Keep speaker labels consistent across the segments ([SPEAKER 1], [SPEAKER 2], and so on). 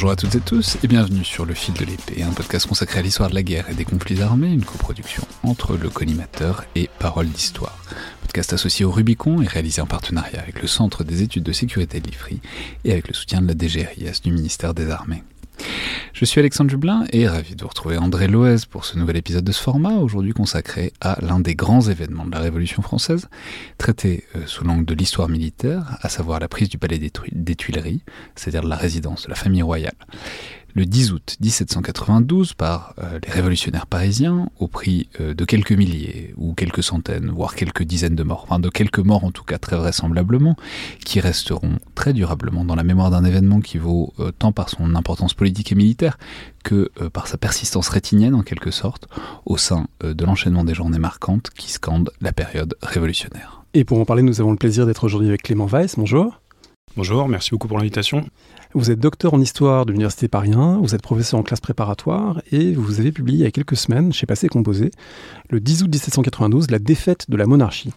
[SPEAKER 1] Bonjour à toutes et tous et bienvenue sur Le Fil de l'Épée, un podcast consacré à l'histoire de la guerre et des conflits armés, une coproduction entre le collimateur et Parole d'Histoire. Podcast associé au Rubicon et réalisé en partenariat avec le Centre des études de sécurité de l'IFRI et avec le soutien de la DGRIS du ministère des Armées. Je suis Alexandre Dublin et ravi de vous retrouver André Loez pour ce nouvel épisode de ce format, aujourd'hui consacré à l'un des grands événements de la Révolution française, traité euh, sous l'angle de l'histoire militaire, à savoir la prise du palais des, Tuileries, c'est-à-dire la résidence de la famille royale le 10 août 1792 par euh, les révolutionnaires parisiens au prix euh, de quelques milliers ou quelques centaines, voire quelques dizaines de morts, enfin de quelques morts en tout cas très vraisemblablement, qui resteront très durablement dans la mémoire d'un événement qui vaut euh, tant par son importance politique et militaire que par sa persistance rétinienne en quelque sorte au sein de l'enchaînement des journées marquantes qui scandent la période révolutionnaire.
[SPEAKER 2] Et pour en parler, nous avons le plaisir d'être aujourd'hui avec Clément Weiss. Bonjour.
[SPEAKER 3] Bonjour, merci beaucoup pour l'invitation.
[SPEAKER 2] Vous êtes docteur en histoire de l'Université Paris 1, vous êtes professeur en classe préparatoire et vous avez publié il y a quelques semaines chez Passé Composé, le 10 août 1792, La défaite de la monarchie.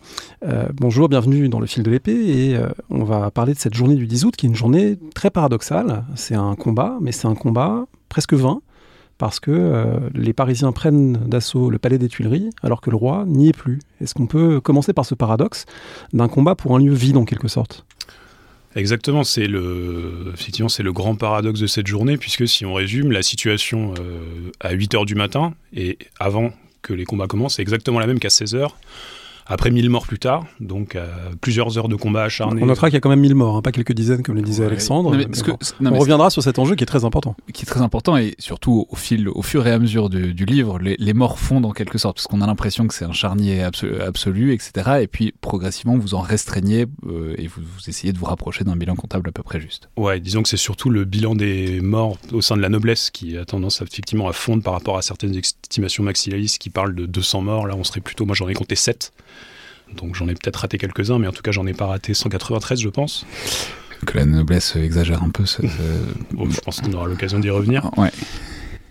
[SPEAKER 2] Euh, bonjour, bienvenue dans le fil de l'épée et euh, on va parler de cette journée du 10 août qui est une journée très paradoxale. C'est un combat, mais c'est un combat presque vain parce que euh, les Parisiens prennent d'assaut le palais des Tuileries alors que le roi n'y est plus. Est-ce qu'on peut commencer par ce paradoxe d'un combat pour un lieu vide en quelque sorte?
[SPEAKER 3] Exactement, c'est le, effectivement, c'est le grand paradoxe de cette journée, puisque si on résume, la situation euh, à 8 h du matin et avant que les combats commencent, c'est exactement la même qu'à 16 h après 1000 morts plus tard, donc euh, plusieurs heures de combat acharnés.
[SPEAKER 2] On notera qu'il y a quand même 1000 morts, hein, pas quelques dizaines comme le disait Alexandre. on reviendra sur cet enjeu qui est très important.
[SPEAKER 1] Qui est très important et surtout au, fil, au fur et à mesure du, livre, les, morts fondent en quelque sorte, parce qu'on a l'impression que c'est un charnier absolu, etc. Et puis progressivement, vous en restreignez euh, et vous, essayez de vous rapprocher d'un bilan comptable à peu près juste.
[SPEAKER 3] Ouais, disons que c'est surtout le bilan des morts au sein de la noblesse qui a tendance effectivement à fondre par rapport à certaines estimations maximalistes qui parlent de 200 morts. Là, on serait plutôt, moi j'en ai compté 7. Donc j'en ai peut-être raté quelques-uns, mais en tout cas j'en ai pas raté 193, je pense.
[SPEAKER 1] Que la noblesse exagère un peu.
[SPEAKER 3] je pense qu'on aura l'occasion d'y revenir.
[SPEAKER 1] Ouais.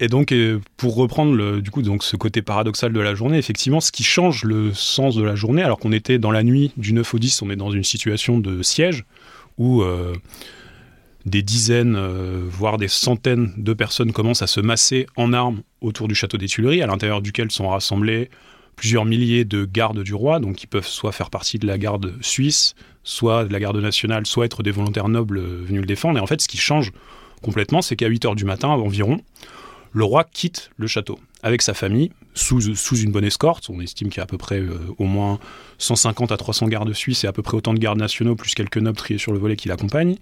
[SPEAKER 3] Et donc, pour reprendre le, du coup, donc ce côté paradoxal de la journée, effectivement, ce qui change le sens de la journée, alors qu'on était dans la nuit du 9 au 10, on est dans une situation de siège où euh, des dizaines, euh, voire des centaines de personnes commencent à se masser en armes autour du château des Tuileries, à l'intérieur duquel sont rassemblés plusieurs milliers de gardes du roi, donc qui peuvent soit faire partie de la garde suisse, soit de la garde nationale, soit être des volontaires nobles venus le défendre. Et en fait, ce qui change complètement, c'est qu'à 8 heures du matin environ, le roi quitte le château avec sa famille, sous, une bonne escorte. On estime qu'il y a à peu près euh, au moins 150 à 300 gardes suisses et à peu près autant de gardes nationaux, plus quelques nobles triés sur le volet qui l'accompagnent.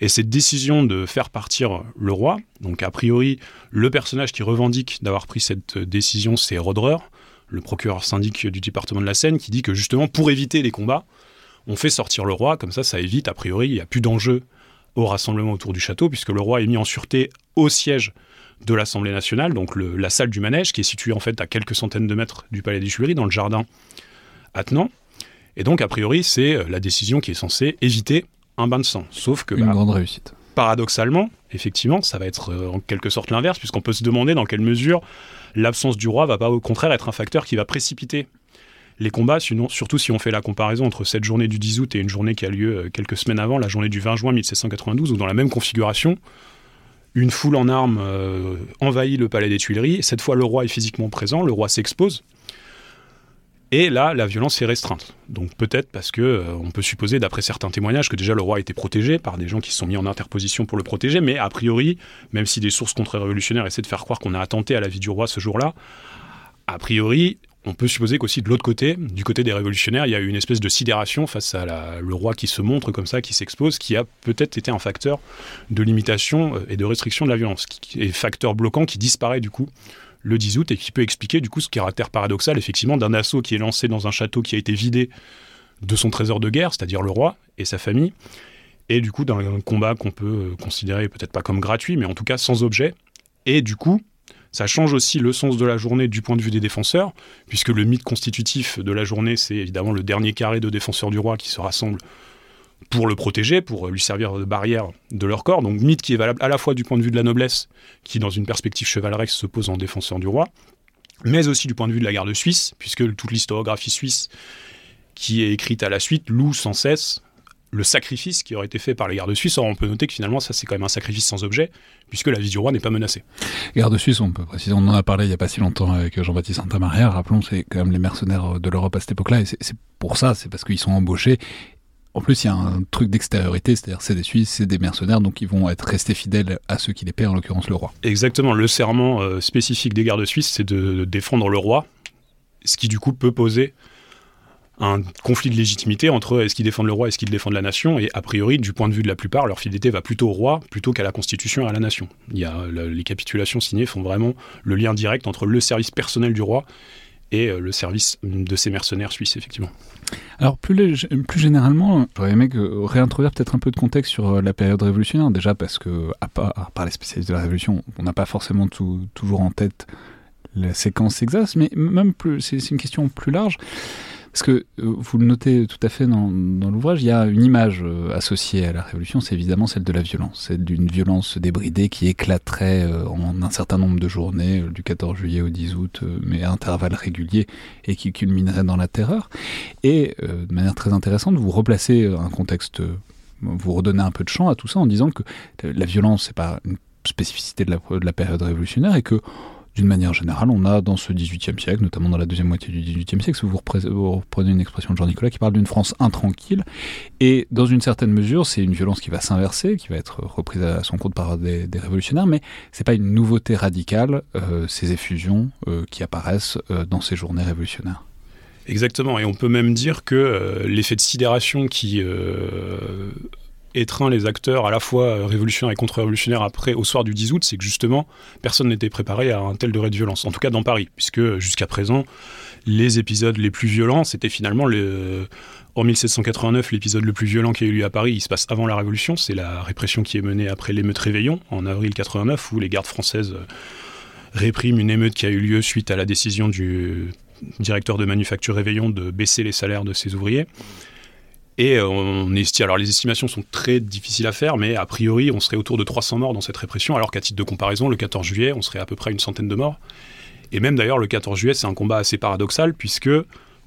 [SPEAKER 3] Et cette décision de faire partir le roi, donc a priori, le personnage qui revendique d'avoir pris cette décision, c'est Roderer, le procureur syndic du département de la Seine, qui dit que justement, pour éviter les combats, on fait sortir le roi, comme ça, ça évite, a priori, il n'y a plus d'enjeu au rassemblement autour du château, puisque le roi est mis en sûreté au siège de l'Assemblée nationale, donc la salle du manège, qui est située en fait à quelques centaines de mètres du palais des Tuileries, dans le jardin attenant. Et donc, a priori, c'est euh, la décision qui est censée éviter un bain de sang. Sauf que.
[SPEAKER 1] Une bah, grande réussite.
[SPEAKER 3] Paradoxalement, effectivement, ça va être euh, en quelque sorte l'inverse, puisqu'on peut se demander dans quelle mesure l'absence du roi va pas au contraire être un facteur qui va précipiter les combats, surtout si on fait la comparaison entre cette journée du 10 août et une journée qui a lieu euh, quelques semaines avant, la journée du 20 juin 1792, où dans la même configuration, une foule en armes euh, envahit le palais des Tuileries. Cette fois, le roi est physiquement présent, le roi s'expose. Et là, la violence est restreinte. Donc peut-être parce que euh, on peut supposer, d'après certains témoignages, que déjà le roi était protégé par des gens qui se sont mis en interposition pour le protéger. Mais a priori, même si des sources contre-révolutionnaires essaient de faire croire qu'on a attenté à la vie du roi ce jour-là, a priori, on peut supposer qu'aussi de l'autre côté, du côté des révolutionnaires, il y a eu une espèce de sidération face à le roi qui se montre comme ça, qui s'expose, qui a peut-être été un facteur de limitation euh, et de restriction de la violence, qui est facteur bloquant qui disparaît du coup le 10 août et qui peut expliquer du coup ce caractère paradoxal effectivement d'un assaut qui est lancé dans un château qui a été vidé de son trésor de guerre, c'est-à-dire le roi et sa famille, et du coup d'un combat qu'on peut euh, considérer peut-être pas comme gratuit, mais en tout cas sans objet, et du coup ça change aussi le sens de la journée du point de vue des défenseurs, puisque le mythe constitutif de la journée, c'est évidemment le dernier carré de défenseurs du roi qui se rassemblent pour le protéger, pour lui servir de barrière de leur corps. Donc mythe qui est valable à la fois du point de vue de la noblesse, qui dans une perspective chevaleresque se pose en défenseur du roi, mais aussi du point de vue de la garde suisse, puisque toute l'historiographie suisse qui est écrite à la suite loue sans cesse le sacrifice qui aurait été fait par les gardes suisses. Or, on peut noter que finalement, ça, c'est quand même un sacrifice sans objet, puisque la vie du roi n'est pas menacée.
[SPEAKER 1] Gardes suisses, on peut préciser, on en a parlé il n'y a pas si longtemps avec Jean-Baptiste Santamaria. Rappelons, c'est quand même les mercenaires de l'Europe à cette époque-là, et c'est pour ça, c'est parce qu'ils sont embauchés. En plus, il y a un truc d'extériorité, c'est-à-dire c'est des Suisses, c'est des mercenaires, donc ils vont être restés fidèles à ceux qui les paient, en l'occurrence le roi.
[SPEAKER 3] Exactement. Le serment euh, spécifique des gardes suisses, c'est de défendre le roi, ce qui du coup peut poser un conflit de légitimité entre est-ce qu'ils défendent le roi, est-ce qu'ils défendent la nation, et a priori, du point de vue de la plupart, leur fidélité va plutôt au roi plutôt qu'à la Constitution et à la nation. Il y a, les capitulations signées font vraiment le lien direct entre le service personnel du roi et euh, le service de ces mercenaires suisses, effectivement.
[SPEAKER 1] Alors, plus, plus généralement, j'aurais aimé réintroduire peut-être un peu de contexte sur euh, la période révolutionnaire, déjà parce que, à part, les spécialistes de la Révolution, on n'a pas forcément toujours en tête la séquence exacte, mais même plus, c'est une question plus large. Parce que euh, vous le notez tout à fait dans, l'ouvrage, il y a une image euh, associée à la Révolution, c'est évidemment celle de la violence, celle d'une violence débridée qui éclaterait euh, en un certain nombre de journées, du 14 juillet au 10 août, mais à intervalles réguliers, et qui culminerait dans la terreur. Et de manière très intéressante, vous replacez un contexte, vous redonnez un peu de champ à tout ça en disant que la violence, c'est pas une spécificité de la période révolutionnaire et que d'une manière générale, on a dans ce XVIIIe siècle, notamment dans la deuxième moitié du XVIIIe siècle, vous, reprenez une expression de Jean-Nicolas qui parle d'une France intranquille, et dans une certaine mesure, c'est une violence qui va s'inverser, qui va être reprise à son compte par des, révolutionnaires, mais c'est pas une nouveauté radicale, euh, ces effusions euh, qui apparaissent euh, dans ces journées révolutionnaires.
[SPEAKER 3] Exactement, et on peut même dire que l'effet de sidération qui étreint les acteurs à la fois révolutionnaires et contre-révolutionnaires après au soir du 10 août, c'est que justement personne n'était préparé à un tel degré de violence, en tout cas dans Paris, puisque jusqu'à présent les épisodes les plus violents, c'était finalement le en 1789, l'épisode le plus violent qui a eu lieu à Paris, il se passe avant la Révolution, c'est la répression qui est menée après l'émeute Réveillon en avril 89, où les gardes françaises répriment une émeute qui a eu lieu suite à la décision du directeur de manufacture Réveillon de baisser les salaires de ses ouvriers. Et euh, on estime, alors les estimations sont très difficiles à faire, mais a priori, on serait autour de 300 morts dans cette répression, alors qu'à titre de comparaison, le 14 juillet, on serait à peu près une centaine de morts. Et même d'ailleurs, le 14 juillet, c'est un combat assez paradoxal, puisque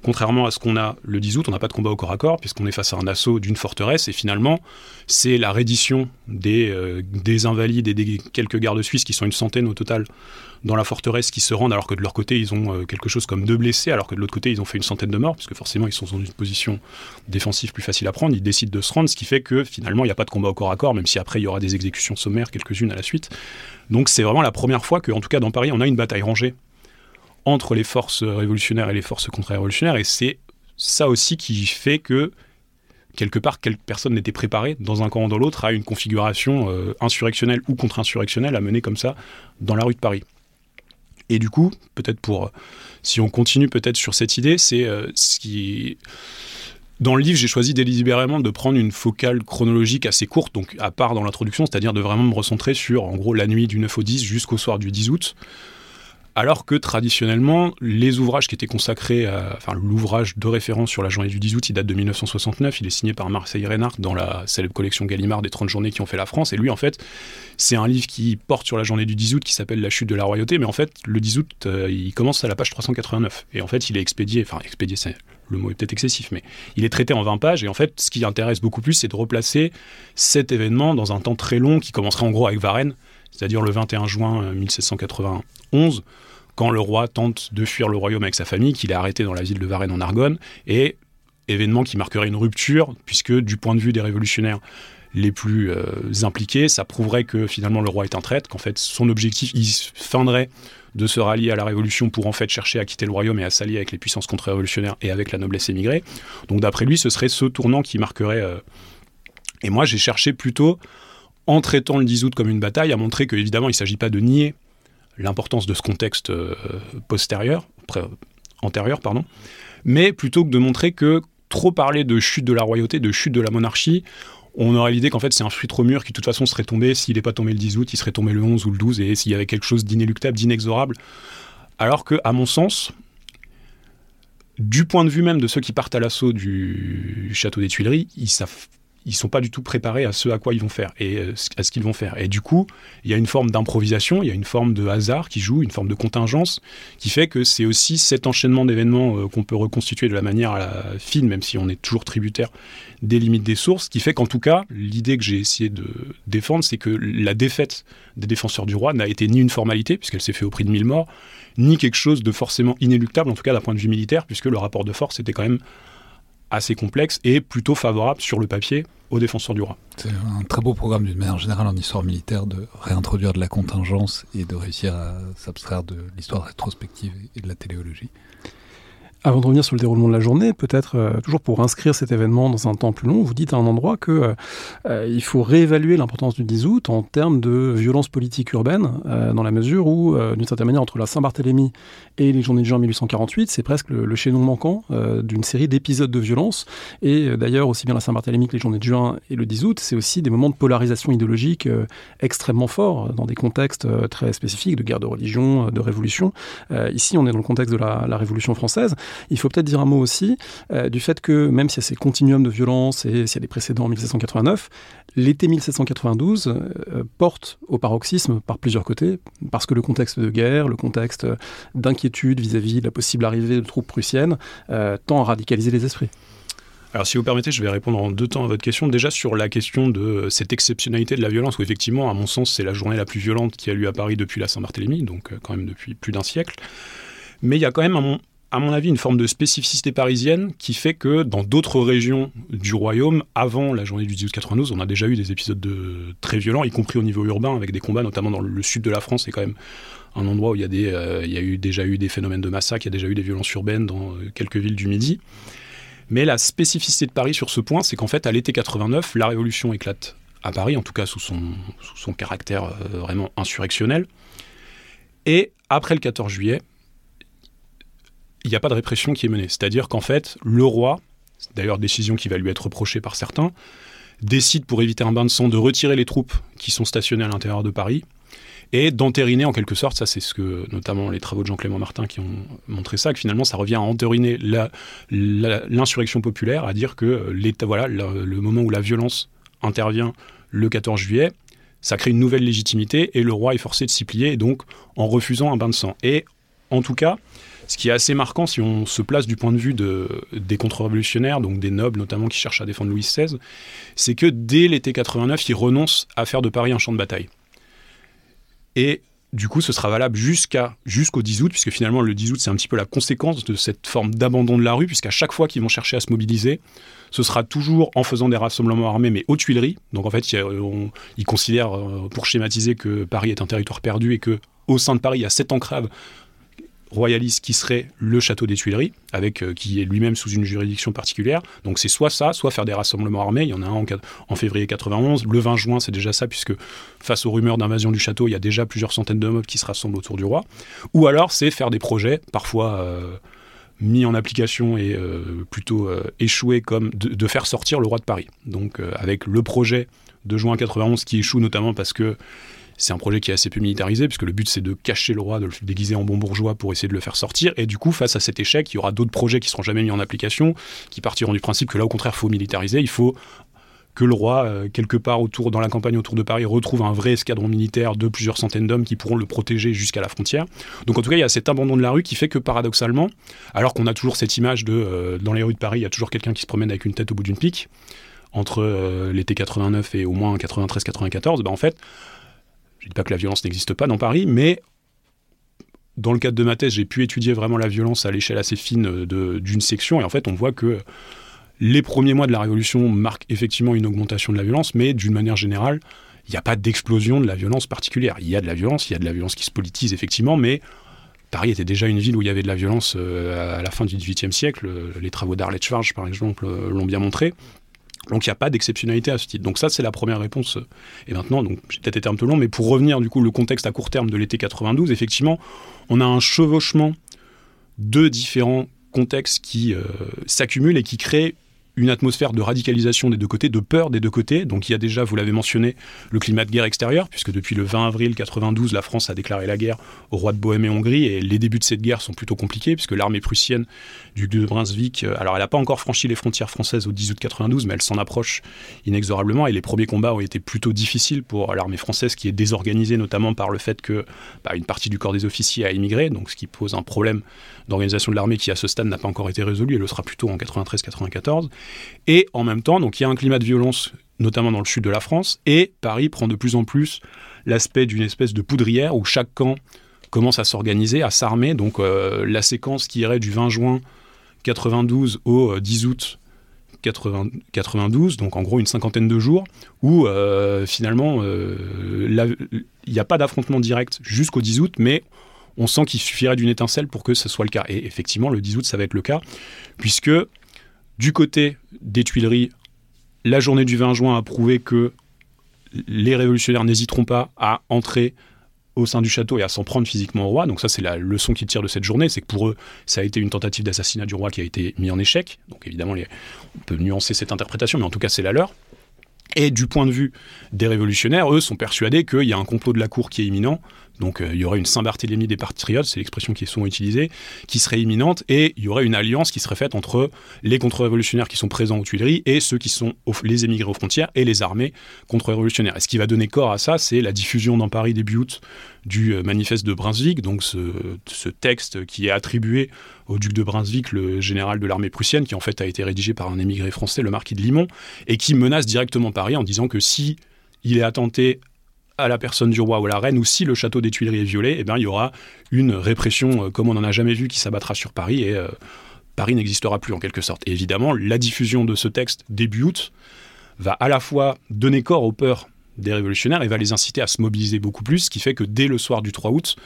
[SPEAKER 3] contrairement à ce qu'on a le 10 août, on n'a pas de combat au corps à corps, puisqu'on est face à un assaut d'une forteresse, et finalement, c'est la reddition des, euh, des invalides et des quelques gardes suisses, qui sont une centaine au total, dans la forteresse qui se rendent alors que de leur côté ils ont euh, quelque chose comme deux blessés, alors que de l'autre côté ils ont fait une centaine de morts, puisque forcément ils sont dans une position défensive plus facile à prendre, ils décident de se rendre, ce qui fait que finalement il n'y a pas de combat au corps à corps, même si après il y aura des exécutions sommaires, quelques-unes à la suite. Donc c'est vraiment la première fois qu'en tout cas dans Paris on a une bataille rangée entre les forces révolutionnaires et les forces contre-révolutionnaires, et c'est ça aussi qui fait que quelque part, quelques personnes n'étaient préparées dans un camp ou dans l'autre à une configuration euh, insurrectionnelle ou contre-insurrectionnelle à mener comme ça dans la rue de Paris. Et du coup, peut-être pour, si on continue peut-être sur cette idée, c'est euh, ce qui... Dans le livre, j'ai choisi délibérément de prendre une focale chronologique assez courte, donc à part dans l'introduction, c'est-à-dire de vraiment me recentrer sur, en gros, la nuit du 9 au 10 jusqu'au soir du 10 août, alors que traditionnellement, les ouvrages qui étaient consacrés, à, enfin l'ouvrage de référence sur la journée du 10 août, il date de 1969, il est signé par Marseille Reinhardt dans la célèbre collection Gallimard des 30 journées qui ont fait la France, et lui en fait, c'est un livre qui porte sur la journée du 10 août qui s'appelle La chute de la royauté, mais en fait, le 10 août, euh, il commence à la page 389, et en fait, il est expédié, enfin expédié, c'est le mot est peut-être excessif, mais il est traité en 20 pages, et en fait, ce qui intéresse beaucoup plus, c'est de replacer cet événement dans un temps très long qui commencerait en gros avec Varennes, c'est-à-dire le 21 juin 1791, quand le roi tente de fuir le royaume avec sa famille, qu'il est arrêté dans la ville de Varennes en Argonne, et événement qui marquerait une rupture, puisque du point de vue des révolutionnaires les plus euh, impliqués, ça prouverait que finalement le roi est un traître, qu'en fait son objectif, il feindrait de se rallier à la révolution pour en fait chercher à quitter le royaume et à s'allier avec les puissances contre-révolutionnaires et avec la noblesse émigrée. Donc d'après lui, ce serait ce tournant qui marquerait... Euh, et moi j'ai cherché plutôt, en traitant le 10 août comme une bataille, à montrer qu'évidemment il ne s'agit pas de nier l'importance de ce contexte euh, postérieur, antérieur, pardon, mais plutôt que de montrer que trop parler de chute de la royauté, de chute de la monarchie, on aurait l'idée qu'en fait c'est un fruit trop mûr qui de toute façon serait tombé, s'il n'est pas tombé le 10 août, il serait tombé le 11 ou le 12, et s'il y avait quelque chose d'inéluctable, d'inexorable. Alors que, à mon sens, du point de vue même de ceux qui partent à l'assaut du château des Tuileries, ils savent ils sont pas du tout préparés à ce à quoi ils vont faire et euh, à ce qu'ils vont faire. Et du coup, il y a une forme d'improvisation, il y a une forme de hasard qui joue, une forme de contingence qui fait que c'est aussi cet enchaînement d'événements euh, qu'on peut reconstituer de la manière fine, même si on est toujours tributaire des limites des sources, qui fait qu'en tout cas, l'idée que j'ai essayé de défendre, c'est que la défaite des défenseurs du roi n'a été ni une formalité, puisqu'elle s'est faite au prix de mille morts, ni quelque chose de forcément inéluctable, en tout cas d'un point de vue militaire, puisque le rapport de force était quand même assez complexe et plutôt favorable sur le papier aux défenseurs du roi.
[SPEAKER 1] C'est un très beau programme d'une manière générale en histoire militaire de réintroduire de la contingence et de réussir à s'abstraire de l'histoire rétrospective et de la téléologie.
[SPEAKER 2] Avant de revenir sur le déroulement de la journée, peut-être euh, toujours pour inscrire cet événement dans un temps plus long, vous dites à un endroit que euh, euh, il faut réévaluer l'importance du 10 août en termes de violence politique urbaine, dans la mesure où, d'une certaine manière, entre la Saint-Barthélemy et les journées de juin 1848, c'est presque le, chaînon manquant d'une série d'épisodes de violence. Et d'ailleurs, aussi bien la Saint-Barthélemy que les journées de juin et le 10 août, c'est aussi des moments de polarisation idéologique extrêmement forts dans des contextes très spécifiques de guerre de religion, de révolution. ici, on est dans le contexte de la, la Révolution française. Il faut peut-être dire un mot aussi euh, du fait que même s'il y a ces continuums de violence et s'il y a des précédents en 1789, l'été 1792 euh, porte au paroxysme par plusieurs côtés, parce que le contexte de guerre, le contexte d'inquiétude vis-à-vis de la possible arrivée de troupes prussiennes euh, tend à radicaliser les esprits.
[SPEAKER 3] Alors si vous permettez, je vais répondre en deux temps à votre question. Déjà sur la question de cette exceptionnalité de la violence, où effectivement, à mon sens, c'est la journée la plus violente qui a lieu à Paris depuis la Saint-Barthélemy, donc quand même depuis plus d'un siècle. Mais il y a quand même, un à mon avis, une forme de spécificité parisienne qui fait que dans d'autres régions du royaume, avant la journée du 1892, on a déjà eu des épisodes de, très violents, y compris au niveau urbain, avec des combats, notamment dans le sud de la France, c'est quand même un endroit où il y a, euh, eu, déjà eu des phénomènes de massacre, il y a déjà eu des violences urbaines dans euh, quelques villes du Midi. Mais la spécificité de Paris sur ce point, c'est qu'en fait, à l'été 89, la révolution éclate à Paris, en tout cas sous son, sous son caractère euh, vraiment insurrectionnel. Et après le 14 juillet, il n'y a pas de répression qui est menée. C'est-à-dire qu'en fait, le roi, d'ailleurs décision qui va lui être reprochée par certains, décide pour éviter un bain de sang de retirer les troupes qui sont stationnées à l'intérieur de Paris et d'entériner en quelque sorte, ça c'est ce que notamment les travaux de Jean-Clément Martin qui ont montré ça, que finalement ça revient à entériner l'insurrection populaire, à dire que voilà, le, le, moment où la violence intervient le 14 juillet, ça crée une nouvelle légitimité et le roi est forcé de s'y plier, donc en refusant un bain de sang. Et en tout cas, ce qui est assez marquant si on se place du point de vue de, des contre-révolutionnaires, donc des nobles notamment qui cherchent à défendre Louis XVI, c'est que dès l'été 89, ils renoncent à faire de Paris un champ de bataille. Et du coup, ce sera valable jusqu'au 10 août, puisque finalement, le 10 août, c'est un petit peu la conséquence de cette forme d'abandon de la rue, puisqu'à chaque fois qu'ils vont chercher à se mobiliser, ce sera toujours en faisant des rassemblements armés, mais aux Tuileries. Donc en fait, ils considèrent, euh, pour schématiser, que Paris est un territoire perdu et que au sein de Paris, il y a sept enclaves royaliste qui serait le château des Tuileries, avec euh, qui est lui-même sous une juridiction particulière. Donc c'est soit ça, soit faire des rassemblements armés. Il y en a un en, février 91. Le 20 juin, c'est déjà ça, puisque face aux rumeurs d'invasion du château, il y a déjà plusieurs centaines de mobs qui se rassemblent autour du roi. Ou alors c'est faire des projets, parfois euh, mis en application et euh, plutôt échoués, comme de, faire sortir le roi de Paris. Donc avec le projet de juin 91 qui échoue notamment parce que c'est un projet qui est assez peu militarisé, puisque le but c'est de cacher le roi, de le déguiser en bon bourgeois pour essayer de le faire sortir. Et du coup, face à cet échec, il y aura d'autres projets qui seront jamais mis en application, qui partiront du principe que là, au contraire, faut militariser. Il faut que le roi, euh, quelque part autour, dans la campagne autour de Paris, retrouve un vrai escadron militaire de plusieurs centaines d'hommes qui pourront le protéger jusqu'à la frontière. Donc en tout cas, il y a cet abandon de la rue qui fait que paradoxalement, alors qu'on a toujours cette image de euh, dans les rues de Paris, il y a toujours quelqu'un qui se promène avec une tête au bout d'une pique, entre euh, l'été 89 et au moins 93-94, ben en fait, Je ne dis pas que la violence n'existe pas dans Paris, mais dans le cadre de ma thèse, j'ai pu étudier vraiment la violence à l'échelle assez fine d'une section, et en fait, on voit que les premiers mois de la Révolution marquent effectivement une augmentation de la violence, mais d'une manière générale, il n'y a pas d'explosion de la violence particulière. Il y a de la violence, il y a de la violence qui se politise effectivement, mais Paris était déjà une ville où il y avait de la violence euh, à la fin du XVIIIe siècle. Les travaux d'Arlette Schwarz, par exemple, euh, l'ont bien montré. Donc il n'y a pas d'exceptionnalité à ce titre. Donc ça, c'est la première réponse. Et maintenant, j'ai peut-être été un peu long, mais pour revenir du coup le contexte à court terme de l'été 92, effectivement, on a un chevauchement de différents contextes qui euh, s'accumulent et qui créent une atmosphère de radicalisation des deux côtés, de peur des deux côtés. Donc il y a déjà, vous l'avez mentionné, le climat de guerre extérieure, puisque depuis le 20 avril 92, la France a déclaré la guerre au roi de Bohême et Hongrie, et les débuts de cette guerre sont plutôt compliqués, puisque l'armée prussienne du de Brunswick, euh, alors elle n'a pas encore franchi les frontières françaises au 10 août 92, mais elle s'en approche inexorablement, et les premiers combats ont été plutôt difficiles pour l'armée française, qui est désorganisée notamment par le fait que bah, une partie du corps des officiers a émigré, donc ce qui pose un problème d'organisation de l'armée qui à ce stade n'a pas encore été résolu, et le sera plutôt en 93-94. Et en même temps, donc il y a un climat de violence, notamment dans le sud de la France, et Paris prend de plus en plus l'aspect d'une espèce de poudrière où chaque camp commence à s'organiser, à s'armer. Donc euh, la séquence qui irait du 20 juin 92 au 10 euh, août 92, donc en gros une cinquantaine de jours, où euh, finalement il n'y a pas d'affrontement direct jusqu'au 10 août, mais on sent qu'il suffirait d'une étincelle pour que ce soit le cas. Et effectivement, le 10 août, ça va être le cas, puisque du côté des Tuileries, la journée du 20 juin a prouvé que les révolutionnaires n'hésiteront pas à entrer au sein du château et à s'en prendre physiquement au roi. Donc ça, c'est la leçon qu'ils tirent de cette journée, c'est que pour eux, ça a été une tentative d'assassinat du roi qui a été mis en échec. Donc évidemment, on peut nuancer cette interprétation, mais en tout cas, c'est la leur. Et du point de vue des révolutionnaires, eux sont persuadés qu'il y a un complot de la cour qui est imminent, donc euh, il y aurait une Saint-Barthélemy des patriotes, c'est l'expression qui est souvent utilisée, qui serait imminente, et il y aurait une alliance qui serait faite entre les contre-révolutionnaires qui sont présents aux Tuileries et ceux qui sont les émigrés aux frontières et les armées contre-révolutionnaires. Et ce qui va donner corps à ça, c'est la diffusion dans Paris début août du euh, manifeste de Brunswick, donc ce, ce, texte qui est attribué au duc de Brunswick, le général de l'armée prussienne, qui en fait a été rédigé par un émigré français, le marquis de Limon, et qui menace directement Paris en disant que si il est attenté à la personne du roi ou à la reine, ou si le château des Tuileries est violé, eh bien, il y aura une répression euh, comme on n'en a jamais vu qui s'abattra sur Paris et euh, Paris n'existera plus en quelque sorte. Évidemment, la diffusion de ce texte début août va à la fois donner corps aux peurs des révolutionnaires et va les inciter à se mobiliser beaucoup plus, ce qui fait que dès le soir du 3 août,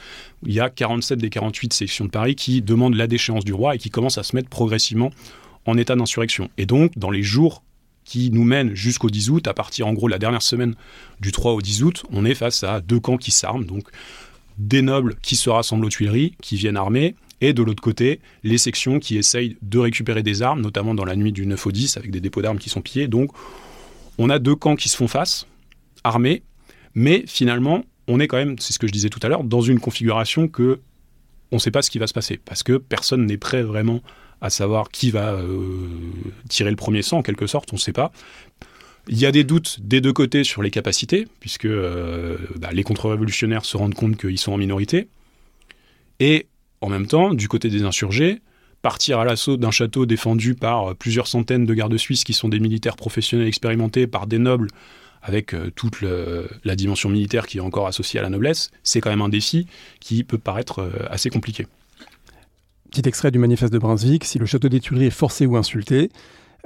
[SPEAKER 3] il y a 47 des 48 sections de Paris qui demandent la déchéance du roi et qui commencent à se mettre progressivement en état d'insurrection. Et donc, dans les jours qui nous mène jusqu'au 10 août. À partir, en gros, la dernière semaine du 3 au 10 août, on est face à deux camps qui s'arment. Donc, des nobles qui se rassemblent aux Tuileries, qui viennent armer, et de l'autre côté, les sections qui essayent de récupérer des armes, notamment dans la nuit du 9 au 10, avec des dépôts d'armes qui sont pillés. Donc, on a deux camps qui se font face, armés, mais finalement, on est quand même, c'est ce que je disais tout à l'heure, dans une configuration que on ne sait pas ce qui va se passer, parce que personne n'est prêt vraiment à savoir qui va euh, tirer le premier sang en quelque sorte, on ne sait pas. Il y a des doutes des deux côtés sur les capacités, puisque euh, bah, les contre-révolutionnaires se rendent compte qu'ils sont en minorité. Et en même temps, du côté des insurgés, partir à l'assaut d'un château défendu par plusieurs centaines de gardes suisses qui sont des militaires professionnels expérimentés, par des nobles, avec euh, toute la dimension militaire qui est encore associée à la noblesse, c'est quand même un défi qui peut paraître assez compliqué.
[SPEAKER 2] Petit extrait du manifeste de Brunswick, si le château des Tuileries est forcé ou insulté,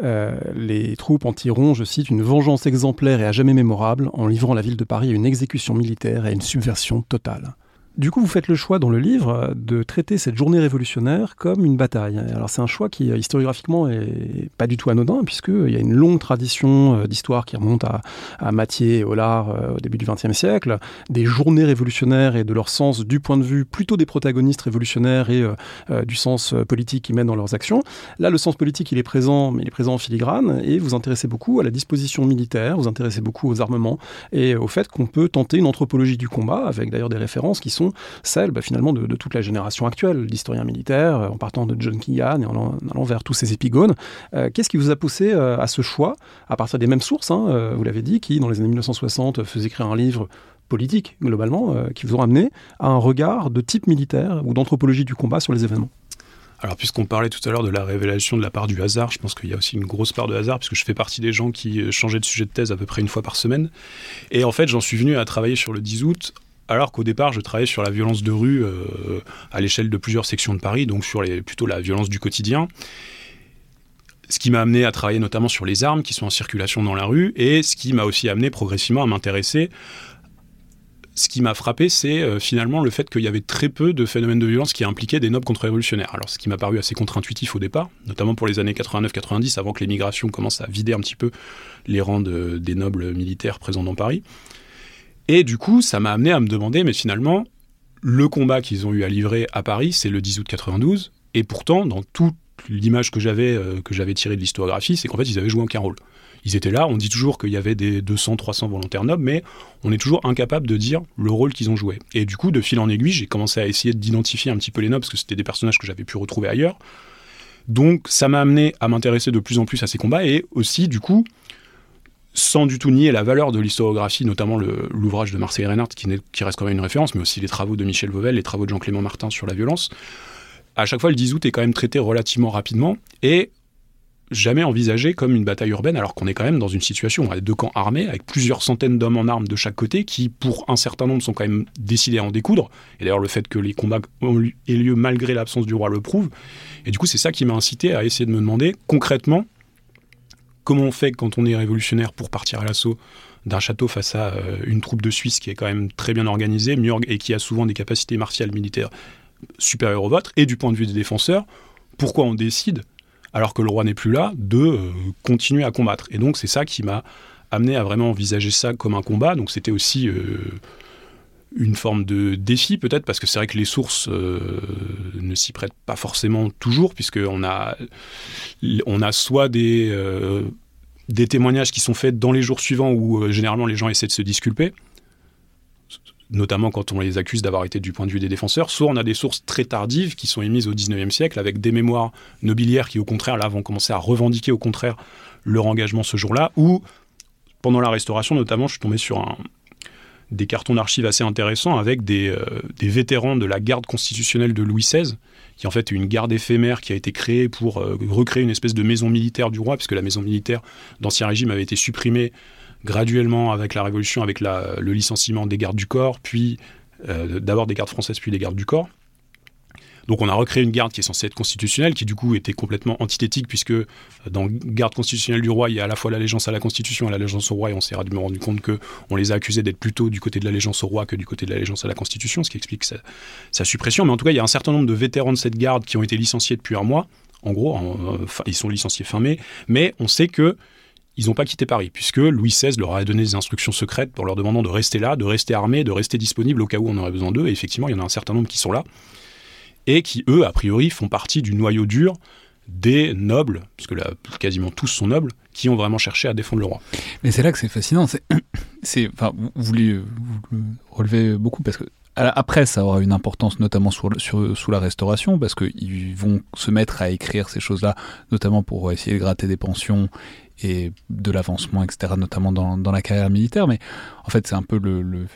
[SPEAKER 2] euh, les troupes en tireront, je cite, une vengeance exemplaire et à jamais mémorable en livrant la ville de Paris à une exécution militaire et à une subversion totale. Du coup, vous faites le choix dans le livre de traiter cette journée révolutionnaire comme une bataille. Alors c'est un choix qui historiographiquement est pas du tout anodin puisqu'il y a une longue tradition euh, d'histoire qui remonte à, Mathieu et Hollard euh, au début du XXe siècle, des journées révolutionnaires et de leur sens du point de vue plutôt des protagonistes révolutionnaires et euh, du sens politique qu'ils mènent dans leurs actions. Là, le sens politique, il est présent, mais il est présent en filigrane et vous intéressez beaucoup à la disposition militaire, vous intéressez beaucoup aux armements et au fait qu'on peut tenter une anthropologie du combat avec d'ailleurs des références qui sont celle bah, finalement de, toute la génération actuelle d'historiens militaires, euh, en partant de John Keegan et en, allant vers tous ces épigones. Euh, qu'est-ce qui vous a poussé euh, à ce choix, à partir des mêmes sources, hein, vous l'avez dit, qui dans les années 1960 faisaient écrire un livre politique globalement, qui vous ont amené à un regard de type militaire ou d'anthropologie du combat sur les événements?
[SPEAKER 3] Alors, puisqu'on parlait tout à l'heure de la révélation de la part du hasard, je pense qu'il y a aussi une grosse part de hasard, puisque je fais partie des gens qui changeaient de sujet de thèse à peu près une fois par semaine. Et en fait, j'en suis venu à travailler sur le 10 août alors qu'au départ, je travaillais sur la violence de rue euh, à l'échelle de plusieurs sections de Paris, donc sur plutôt la violence du quotidien. Ce qui m'a amené à travailler notamment sur les armes qui sont en circulation dans la rue, et ce qui m'a aussi amené progressivement à m'intéresser ce qui m'a frappé, c'est euh, finalement le fait qu'il y avait très peu de phénomènes de violence qui impliquaient des nobles contre-révolutionnaires. Alors, ce qui m'a paru assez contre-intuitif au départ, notamment pour les années 89-90, avant que l'émigration commence à vider un petit peu les rangs des nobles militaires présents dans Paris. Et du coup, ça m'a amené à me demander, mais finalement, le combat qu'ils ont eu à livrer à Paris, c'est le 10 août 92, et pourtant, dans toute l'image que j'avais euh, que j'avais tirée de l'histographie, c'est qu'en fait, ils avaient joué aucun rôle ils étaient là. On dit toujours qu'il y avait des 200, 300 volontaires nobles, mais on est toujours incapable de dire le rôle qu'ils ont joué. Et du coup, de fil en aiguille, j'ai commencé à essayer d'identifier un petit peu les nobles, parce que c'était des personnages que j'avais pu retrouver ailleurs. Donc, ça m'a amené à m'intéresser de plus en plus à ces combats, et aussi, du coup, sans du tout nier la valeur de l'historiographie, notamment l'ouvrage de Marseille Reinhardt, qui, reste quand même une référence, mais aussi les travaux de Michel Vauvel, les travaux de Jean-Clément Martin sur la violence. À chaque fois, le 10 août est quand même traité relativement rapidement, et jamais envisagé comme une bataille urbaine, alors qu'on est quand même dans une situation avec deux camps armés, avec plusieurs centaines d'hommes en armes de chaque côté, qui, pour un certain nombre, sont quand même décidés à en découdre. Et d'ailleurs, le fait que les combats aient lieu malgré l'absence du roi le prouve. Et du coup, c'est ça qui m'a incité à essayer de me demander concrètement comment on fait quand on est révolutionnaire pour partir à l'assaut d'un château face à euh, une troupe de Suisse qui est quand même très bien organisée et qui a souvent des capacités martiales militaires supérieures aux vôtres, et du point de vue des défenseurs, pourquoi on décide alors que le roi n'est plus là, de euh, continuer à combattre? Et donc c'est ça qui m'a amené à vraiment envisager ça comme un combat. Donc c'était aussi euh, une forme de défi peut-être, parce que c'est vrai que les sources euh, ne s'y prêtent pas forcément toujours, puisqu'on a, on a soit des, des témoignages qui sont faits dans les jours suivants où généralement les gens essaient de se disculper notamment quand on les accuse d'avoir été du point de vue des défenseurs, soit on a des sources très tardives qui sont émises au 19e siècle avec des mémoires nobiliaires qui au contraire là vont commencer à revendiquer au contraire leur engagement ce jour-là, ou pendant la Restauration notamment je suis tombé sur un, des cartons d'archives assez intéressants avec des, euh, des, vétérans de la garde constitutionnelle de Louis XVI, qui en fait une garde éphémère qui a été créée pour euh, recréer une espèce de maison militaire du roi, puisque la maison militaire d'Ancien Régime avait été supprimée graduellement avec la Révolution, avec le licenciement des gardes du corps, puis euh, d'abord des gardes françaises, puis des gardes du corps. Donc on a recréé une garde qui est censée être constitutionnelle, qui du coup était complètement antithétique, puisque euh, dans garde constitutionnelle du roi, il y a à la fois l'allégeance à la Constitution et l'allégeance au roi, et on s'est rendu compte qu'on les a accusés d'être plutôt du côté de l'allégeance au roi que du côté de l'allégeance à la Constitution, ce qui explique sa, suppression. Mais en tout cas, il y a un certain nombre de vétérans de cette garde qui ont été licenciés depuis un mois. En gros, euh, ils sont licenciés fin mai, mais on sait que ils n'ont pas quitté Paris, puisque Louis XVI leur a donné des instructions secrètes pour leur demandant de rester là, de rester armés, de rester disponibles au cas où on aurait besoin d'eux. Et effectivement, il y en a un certain nombre qui sont là, et qui, eux, a priori, font partie du noyau dur des nobles, puisque là, quasiment tous sont nobles, qui ont vraiment cherché à défendre le roi.
[SPEAKER 1] Mais c'est là que c'est fascinant. C'est, enfin, vous, le relevez beaucoup parce que après, ça aura une importance notamment sur, sous la restauration, parce qu'ils vont se mettre à écrire ces choses-là, notamment pour essayer de gratter des pensions et de l'avancement, etc., notamment dans, la carrière militaire. Mais en fait, c'est un peu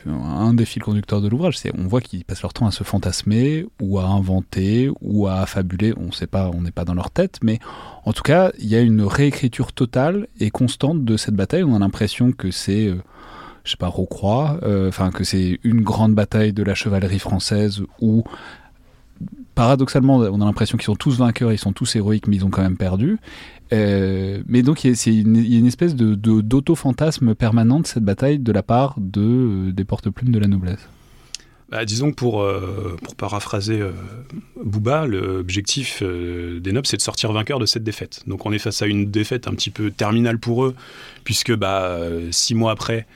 [SPEAKER 1] un des fils conducteurs de l'ouvrage. C'est on voit qu'ils passent leur temps à se fantasmer ou à inventer ou à fabuler. On sait pas, on n'est pas dans leur tête, mais en tout cas, il y a une réécriture totale et constante de cette bataille. On a l'impression que c'est euh, je sais pas, Rocroi, euh, enfin que c'est une grande bataille de la chevalerie française où paradoxalement on a l'impression qu'ils sont tous vainqueurs, ils sont tous héroïques, mais ils ont quand même perdu. Euh, mais donc il y, a une espèce de, d'auto-fantasme permanent de cette bataille de la part de, euh, des porte-plumes de la noblesse.
[SPEAKER 3] Bah, disons que pour, euh, pour paraphraser Bouba, l'objectif des nobles, c'est de sortir vainqueur de cette défaite. Donc on est face à une défaite un petit peu terminale pour eux, puisque bah, six mois après,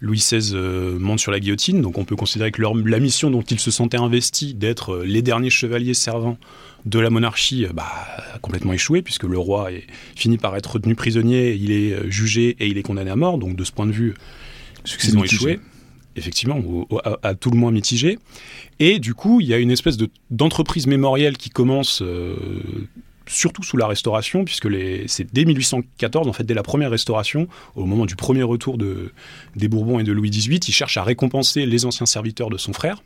[SPEAKER 3] Louis XVI monte sur la guillotine, donc on peut considérer que la mission dont ils se sentaient investis d'être les derniers chevaliers servants de la monarchie bah, a complètement échoué, puisque le roi est, finit par être retenu prisonnier, il est euh, jugé et il est condamné à mort. Donc de ce point de vue, ils ont échoué. Effectivement, à, tout le moins mitigé. Et du coup, il y a une espèce d'entreprise mémorielle qui commence euh, surtout sous la Restauration, puisque c'est dès 1814, en fait, dès la première Restauration, au moment du premier retour de, des Bourbons et de Louis XVIII, il cherche à récompenser les anciens serviteurs de son frère.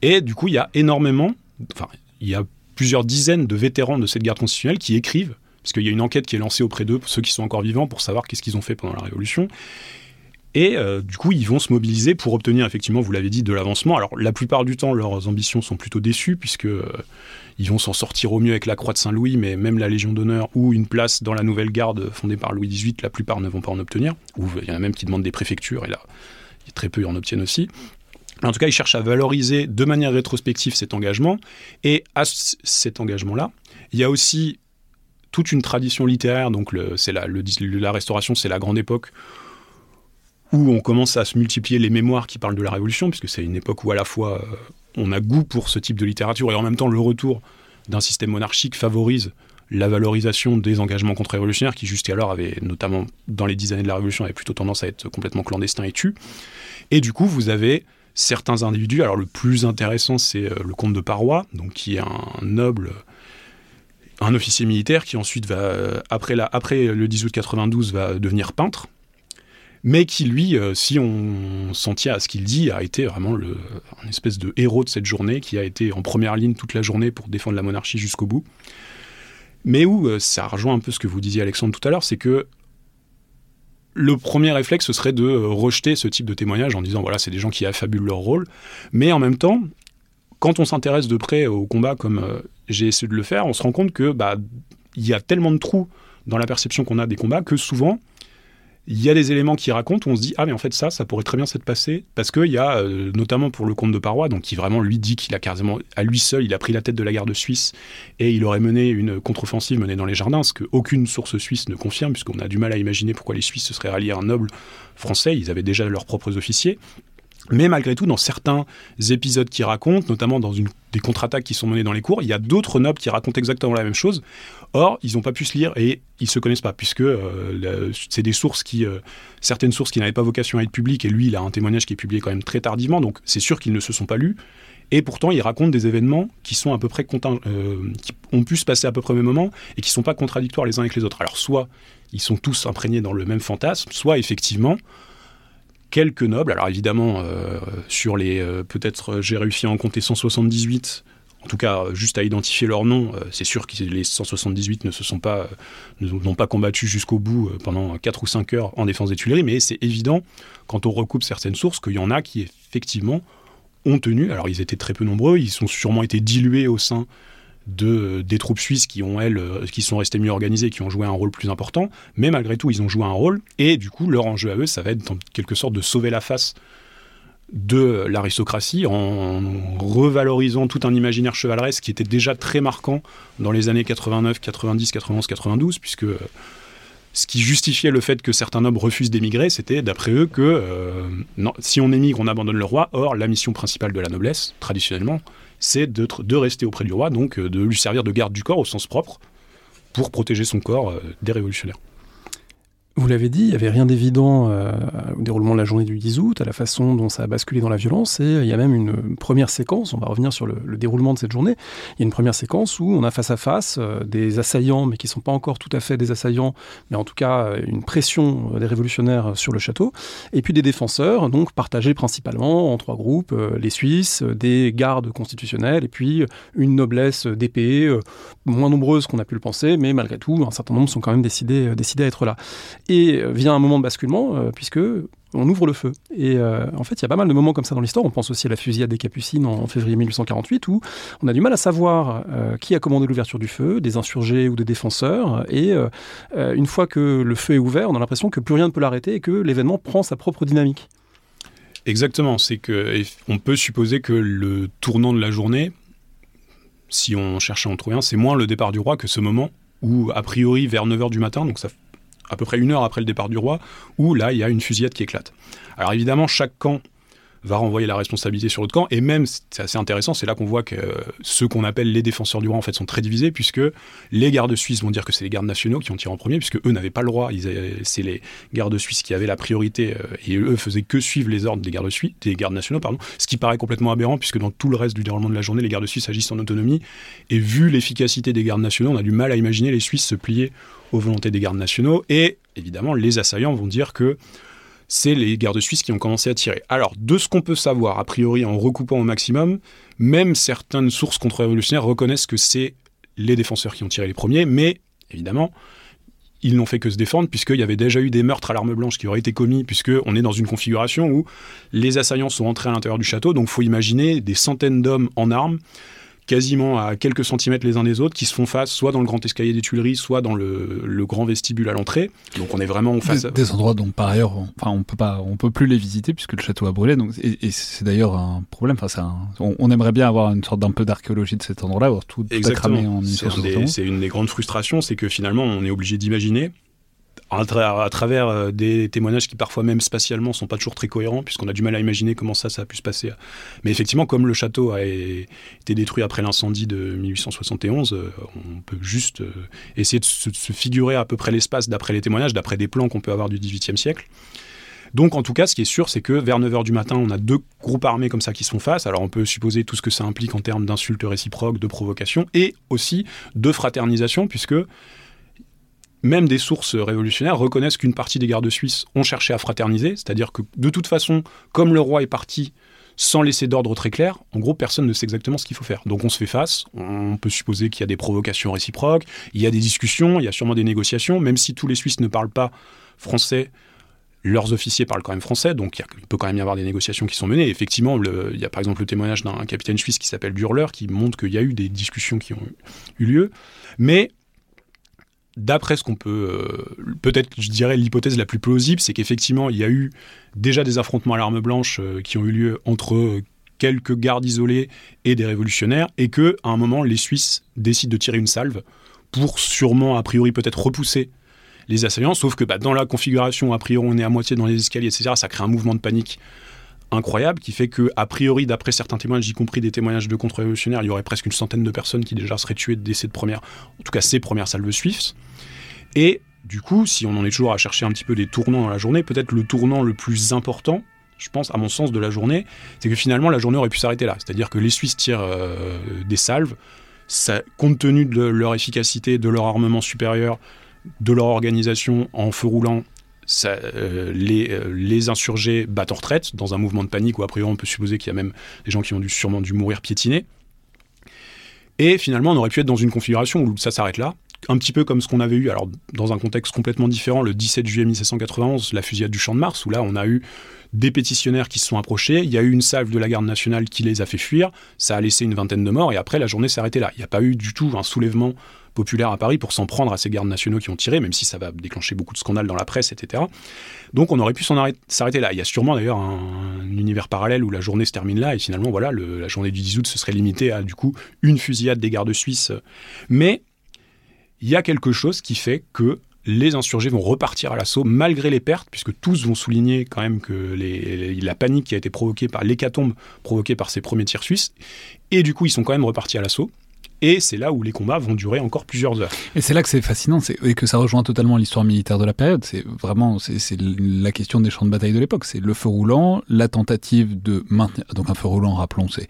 [SPEAKER 3] Et du coup, il y a énormément, enfin, il y a plusieurs dizaines de vétérans de cette garde constitutionnelle qui écrivent, parce qu'il y a une enquête qui est lancée auprès d'eux, ceux qui sont encore vivants, pour savoir qu'est-ce qu'ils ont fait pendant la Révolution. Et euh, du coup, ils vont se mobiliser pour obtenir effectivement, vous l'avez dit, de l'avancement. Alors la plupart du temps, leurs ambitions sont plutôt déçues puisque euh, vont s'en sortir au mieux avec la Croix de Saint-Louis, mais même la Légion d'honneur ou une place dans la nouvelle garde fondée par Louis XVIII, la plupart ne vont pas en obtenir. Ou il y en a même qui demandent des préfectures et là, très peu en obtiennent aussi. En tout cas, ils cherchent à valoriser de manière rétrospective cet engagement. Et à cet engagement-là, il y a aussi toute une tradition littéraire. Donc, c'est la, Restauration, c'est la grande époque où on commence à se multiplier les mémoires qui parlent de la Révolution, puisque c'est une époque où à la fois euh, on a goût pour ce type de littérature et en même temps le retour d'un système monarchique favorise la valorisation des engagements contre-révolutionnaires qui jusqu'alors avaient, notamment dans les dix années de la Révolution, avaient plutôt tendance à être complètement clandestins et tues. Et du coup, vous avez certains individus. Alors le plus intéressant, c'est euh, le comte de Parois, donc qui est un noble, un officier militaire qui ensuite va, euh, après, la, après le 10 août 92, va devenir peintre mais qui lui, euh, si on s'en tient à ce qu'il dit, a été vraiment le, espèce de héros de cette journée, qui a été en première ligne toute la journée pour défendre la monarchie jusqu'au bout. Mais où ça rejoint un peu ce que vous disiez Alexandre tout à l'heure, c'est que le premier réflexe ce serait de euh, rejeter ce type de témoignage en disant voilà c'est des gens qui affabulent leur rôle, mais en même temps, quand on s'intéresse de près au combat comme j'ai essayé de le faire, on se rend compte que bah il y a tellement de trous dans la perception qu'on a des combats que souvent il y a des éléments qui racontent où on se dit ah mais en fait ça ça pourrait très bien s'être passé parce qu'il y a euh, notamment pour le comte de Parois donc qui vraiment lui dit qu'il a quasiment à lui seul il a pris la tête de la garde suisse et il aurait mené une contre-offensive menée dans les jardins ce qu'aucune source suisse ne confirme puisqu'on a du mal à imaginer pourquoi les Suisses se seraient ralliés à un noble français ils avaient déjà leurs propres officiers mais malgré tout, dans certains épisodes qui racontent, notamment dans des contre-attaques qui sont menées dans les cours, il y a d'autres nobles qui racontent exactement la même chose. Or, ils n'ont pas pu se lire et ils se connaissent pas, puisque euh, c'est des sources qui, euh, certaines sources qui n'avaient pas vocation à être publiques, et lui, il a un témoignage qui est publié quand même très tardivement, donc c'est sûr qu'ils ne se sont pas lus. Et pourtant, il raconte des événements qui sont à peu près euh, qui ont pu se passer à peu près au même moment et qui ne sont pas contradictoires les uns avec les autres. Alors, soit ils sont tous imprégnés dans le même fantasme, soit effectivement, quelques nobles. Alors évidemment, euh, sur les, peut-être j'ai réussi à en compter 178. En tout cas, juste à identifier leur nom, c'est sûr que les 178 ne se sont pas, n'ont pas combattu jusqu'au bout pendant 4 ou 5 heures en défense des Tuileries, mais c'est évident, quand on recoupe certaines sources, qu'il y en a qui effectivement ont tenu. Alors ils étaient très peu nombreux, ils ont sûrement été dilués au sein de, des troupes suisses qui ont, elles, euh, qui sont restées mieux organisées, qui ont joué un rôle plus important, mais malgré tout, ils ont joué un rôle, et du coup, leur enjeu à eux, ça va être en quelque sorte de sauver la face de l'aristocratie en revalorisant tout un imaginaire chevaleresque qui était déjà très marquant dans les années 89, 90, 91, 92, puisque euh, ce qui justifiait le fait que certains nobles refusent d'émigrer, c'était d'après eux que euh, si on émigre, on abandonne le roi. Or, la mission principale de la noblesse, traditionnellement, c'est de, rester auprès du roi, donc euh, de lui servir de garde du corps au sens propre, pour protéger son corps des révolutionnaires.
[SPEAKER 2] Vous l'avez dit, il n'y avait rien d'évident euh, au déroulement de la journée du 10 août, à la façon dont ça a basculé dans la violence, et il y a même une première séquence, on va revenir sur le, déroulement de cette journée, il y a une première séquence où on a face à face euh, des assaillants, mais qui ne sont pas encore tout à fait des assaillants, mais en tout cas euh, une pression des révolutionnaires sur le château, et puis des défenseurs, donc partagés principalement en trois groupes, les Suisses, des gardes constitutionnels, et puis une noblesse d'épée, moins nombreuse qu'on a pu le penser, mais malgré tout, un certain nombre sont quand même décidés, décidés à être là. Et vient un moment de basculement, euh, puisque on ouvre le feu. Et euh, en fait, il y a pas mal de moments comme ça dans l'histoire. On pense aussi à la fusillade des Capucines en, février 1848, où on a du mal à savoir euh, qui a commandé l'ouverture du feu, des insurgés ou des défenseurs. Et une fois que le feu est ouvert, on a l'impression que plus rien ne peut l'arrêter et que l'événement prend sa propre dynamique.
[SPEAKER 3] Exactement. C'est que on peut supposer que le tournant de la journée, si on cherche à en trouver un, c'est moins le départ du roi que ce moment où, a priori, vers 9h du matin, donc ça à peu près une heure après le départ du roi, où là, il y a une fusillade qui éclate. Alors évidemment, chaque camp va renvoyer la responsabilité sur l'autre camp. Et même, c'est assez intéressant, c'est là qu'on voit que ceux qu'on appelle les défenseurs du roi, en fait, sont très divisés, puisque les gardes suisses vont dire que c'est les gardes nationaux qui ont tiré en premier, puisque eux n'avaient pas le droit. C'est les gardes suisses qui avaient la priorité, euh, et eux faisaient que suivre les ordres des gardes suisses, des gardes nationaux, pardon. Ce qui paraît complètement aberrant, puisque dans tout le reste du déroulement de la journée, les gardes suisses agissent en autonomie. Et vu l'efficacité des gardes nationaux, on a du mal à imaginer les Suisses se plier aux volontés des gardes nationaux. Et évidemment, les assaillants vont dire que c'est les gardes suisses qui ont commencé à tirer. Alors, de ce qu'on peut savoir, a priori en recoupant au maximum, même certaines sources contre-révolutionnaires reconnaissent que c'est les défenseurs qui ont tiré les premiers, mais évidemment, ils n'ont fait que se défendre puisqu'il y avait déjà eu des meurtres à l'arme blanche qui auraient été commis puisqu'on est dans une configuration où les assaillants sont entrés à l'intérieur du château. Donc faut imaginer des centaines d'hommes en armes quasiment à quelques centimètres les uns des autres, qui se font face soit dans le grand escalier des Tuileries, soit dans le, grand vestibule à l'entrée. Donc on est vraiment en face.
[SPEAKER 1] Des, des endroits dont par ailleurs, on, enfin on peut pas, on peut plus les visiter puisque le château a brûlé. Donc et, c'est d'ailleurs un problème. Enfin, on, aimerait bien avoir une sorte d'un peu d'archéologie de cet endroit-là, tout, tout cramé en
[SPEAKER 3] C'est une des grandes frustrations, c'est que finalement on est obligé d'imaginer à, travers euh, des témoignages qui parfois même spatialement sont pas toujours très cohérents, puisqu'on a du mal à imaginer comment ça, ça a pu se passer. Mais effectivement, comme le château a été détruit après l'incendie de 1871, euh, on peut juste euh, essayer de se, figurer à peu près l'espace d'après les témoignages, d'après des plans qu'on peut avoir du XVIIIe siècle. Donc en tout cas, ce qui est sûr, c'est que vers 9h du matin, on a deux groupes armés comme ça qui se font face. Alors on peut supposer tout ce que ça implique en termes d'insultes réciproques, de provocation, et aussi de fraternisation, puisque même des sources révolutionnaires reconnaissent qu'une partie des gardes suisses ont cherché à fraterniser, c'est-à-dire que de toute façon, comme le roi est parti sans laisser d'ordre très clair, en gros, personne ne sait exactement ce qu'il faut faire. Donc on se fait face, on peut supposer qu'il y a des provocations réciproques, il y a des discussions, il y a sûrement des négociations, même si tous les Suisses ne parlent pas français, leurs officiers parlent quand même français, donc il, peut quand même y avoir des négociations qui sont menées. effectivement, il y a par exemple le témoignage d'un capitaine suisse qui s'appelle Burler, qui montre qu'il y a eu des discussions qui ont eu lieu. Mais d'après ce qu'on peut, euh, peut-être, je dirais, l'hypothèse la plus plausible, c'est qu'effectivement, il y a eu déjà des affrontements à l'arme blanche euh, qui ont eu lieu entre euh, quelques gardes isolés et des révolutionnaires, et que à un moment, les Suisses décident de tirer une salve pour sûrement, a priori, peut-être repousser les assaillants, sauf que bah, dans la configuration, a priori, on est à moitié dans les escaliers, etc., ça crée un mouvement de panique incroyable qui fait que, a priori, d'après certains témoignages, y compris des témoignages de contre-révolutionnaires, il y aurait presque une centaine de personnes qui déjà seraient tuées dès cette première, en tout cas ces premières salves suisses. Et du coup, si on en est toujours à chercher un petit peu des tournants dans la journée, peut-être le tournant le plus important, je pense, à mon sens, de la journée, c'est que finalement la journée aurait pu s'arrêter là. C'est-à-dire que les Suisses tirent euh, des salves, compte tenu de leur efficacité, de leur armement supérieur, de leur organisation en feu roulant ça, euh, les, euh, les, insurgés battent en retraite dans un mouvement de panique où a priori on peut supposer qu'il y a même des gens qui ont dû, sûrement dû mourir piétinés. Et finalement, on aurait pu être dans une configuration où ça s'arrête là, un petit peu comme ce qu'on avait eu, alors dans un contexte complètement différent, le 17 juillet 1791, la fusillade du Champ de Mars, où là on a eu des pétitionnaires qui se sont approchés, il y a eu une salve de la garde nationale qui les a fait fuir, ça a laissé une vingtaine de morts, et après la journée s'est arrêtée là. Il n'y a pas eu du tout un soulèvement populaire à Paris pour s'en prendre à ces gardes nationaux qui ont tiré, même si ça va déclencher beaucoup de scandales dans la presse, etc. Donc on aurait pu s'arrêter là. Il y a sûrement d'ailleurs un, univers parallèle où la journée se termine là, et finalement, voilà, la journée du 10 août se serait limitée à du coup une fusillade des gardes suisses. Mais il y a quelque chose qui fait que les insurgés vont repartir à l'assaut malgré les pertes, puisque tous vont souligner quand même que la panique qui a été provoquée par l'hécatombe provoquée par ces premiers tirs suisses, et du coup ils sont quand même repartis à l'assaut. Et c'est là où les combats vont durer encore plusieurs heures.
[SPEAKER 1] Et c'est là que c'est fascinant, et que ça rejoint totalement l'histoire militaire de la période. C'est vraiment c'est la question des champs de bataille de l'époque. C'est le feu roulant, la tentative de maintenir. Donc un feu roulant, rappelons, c'est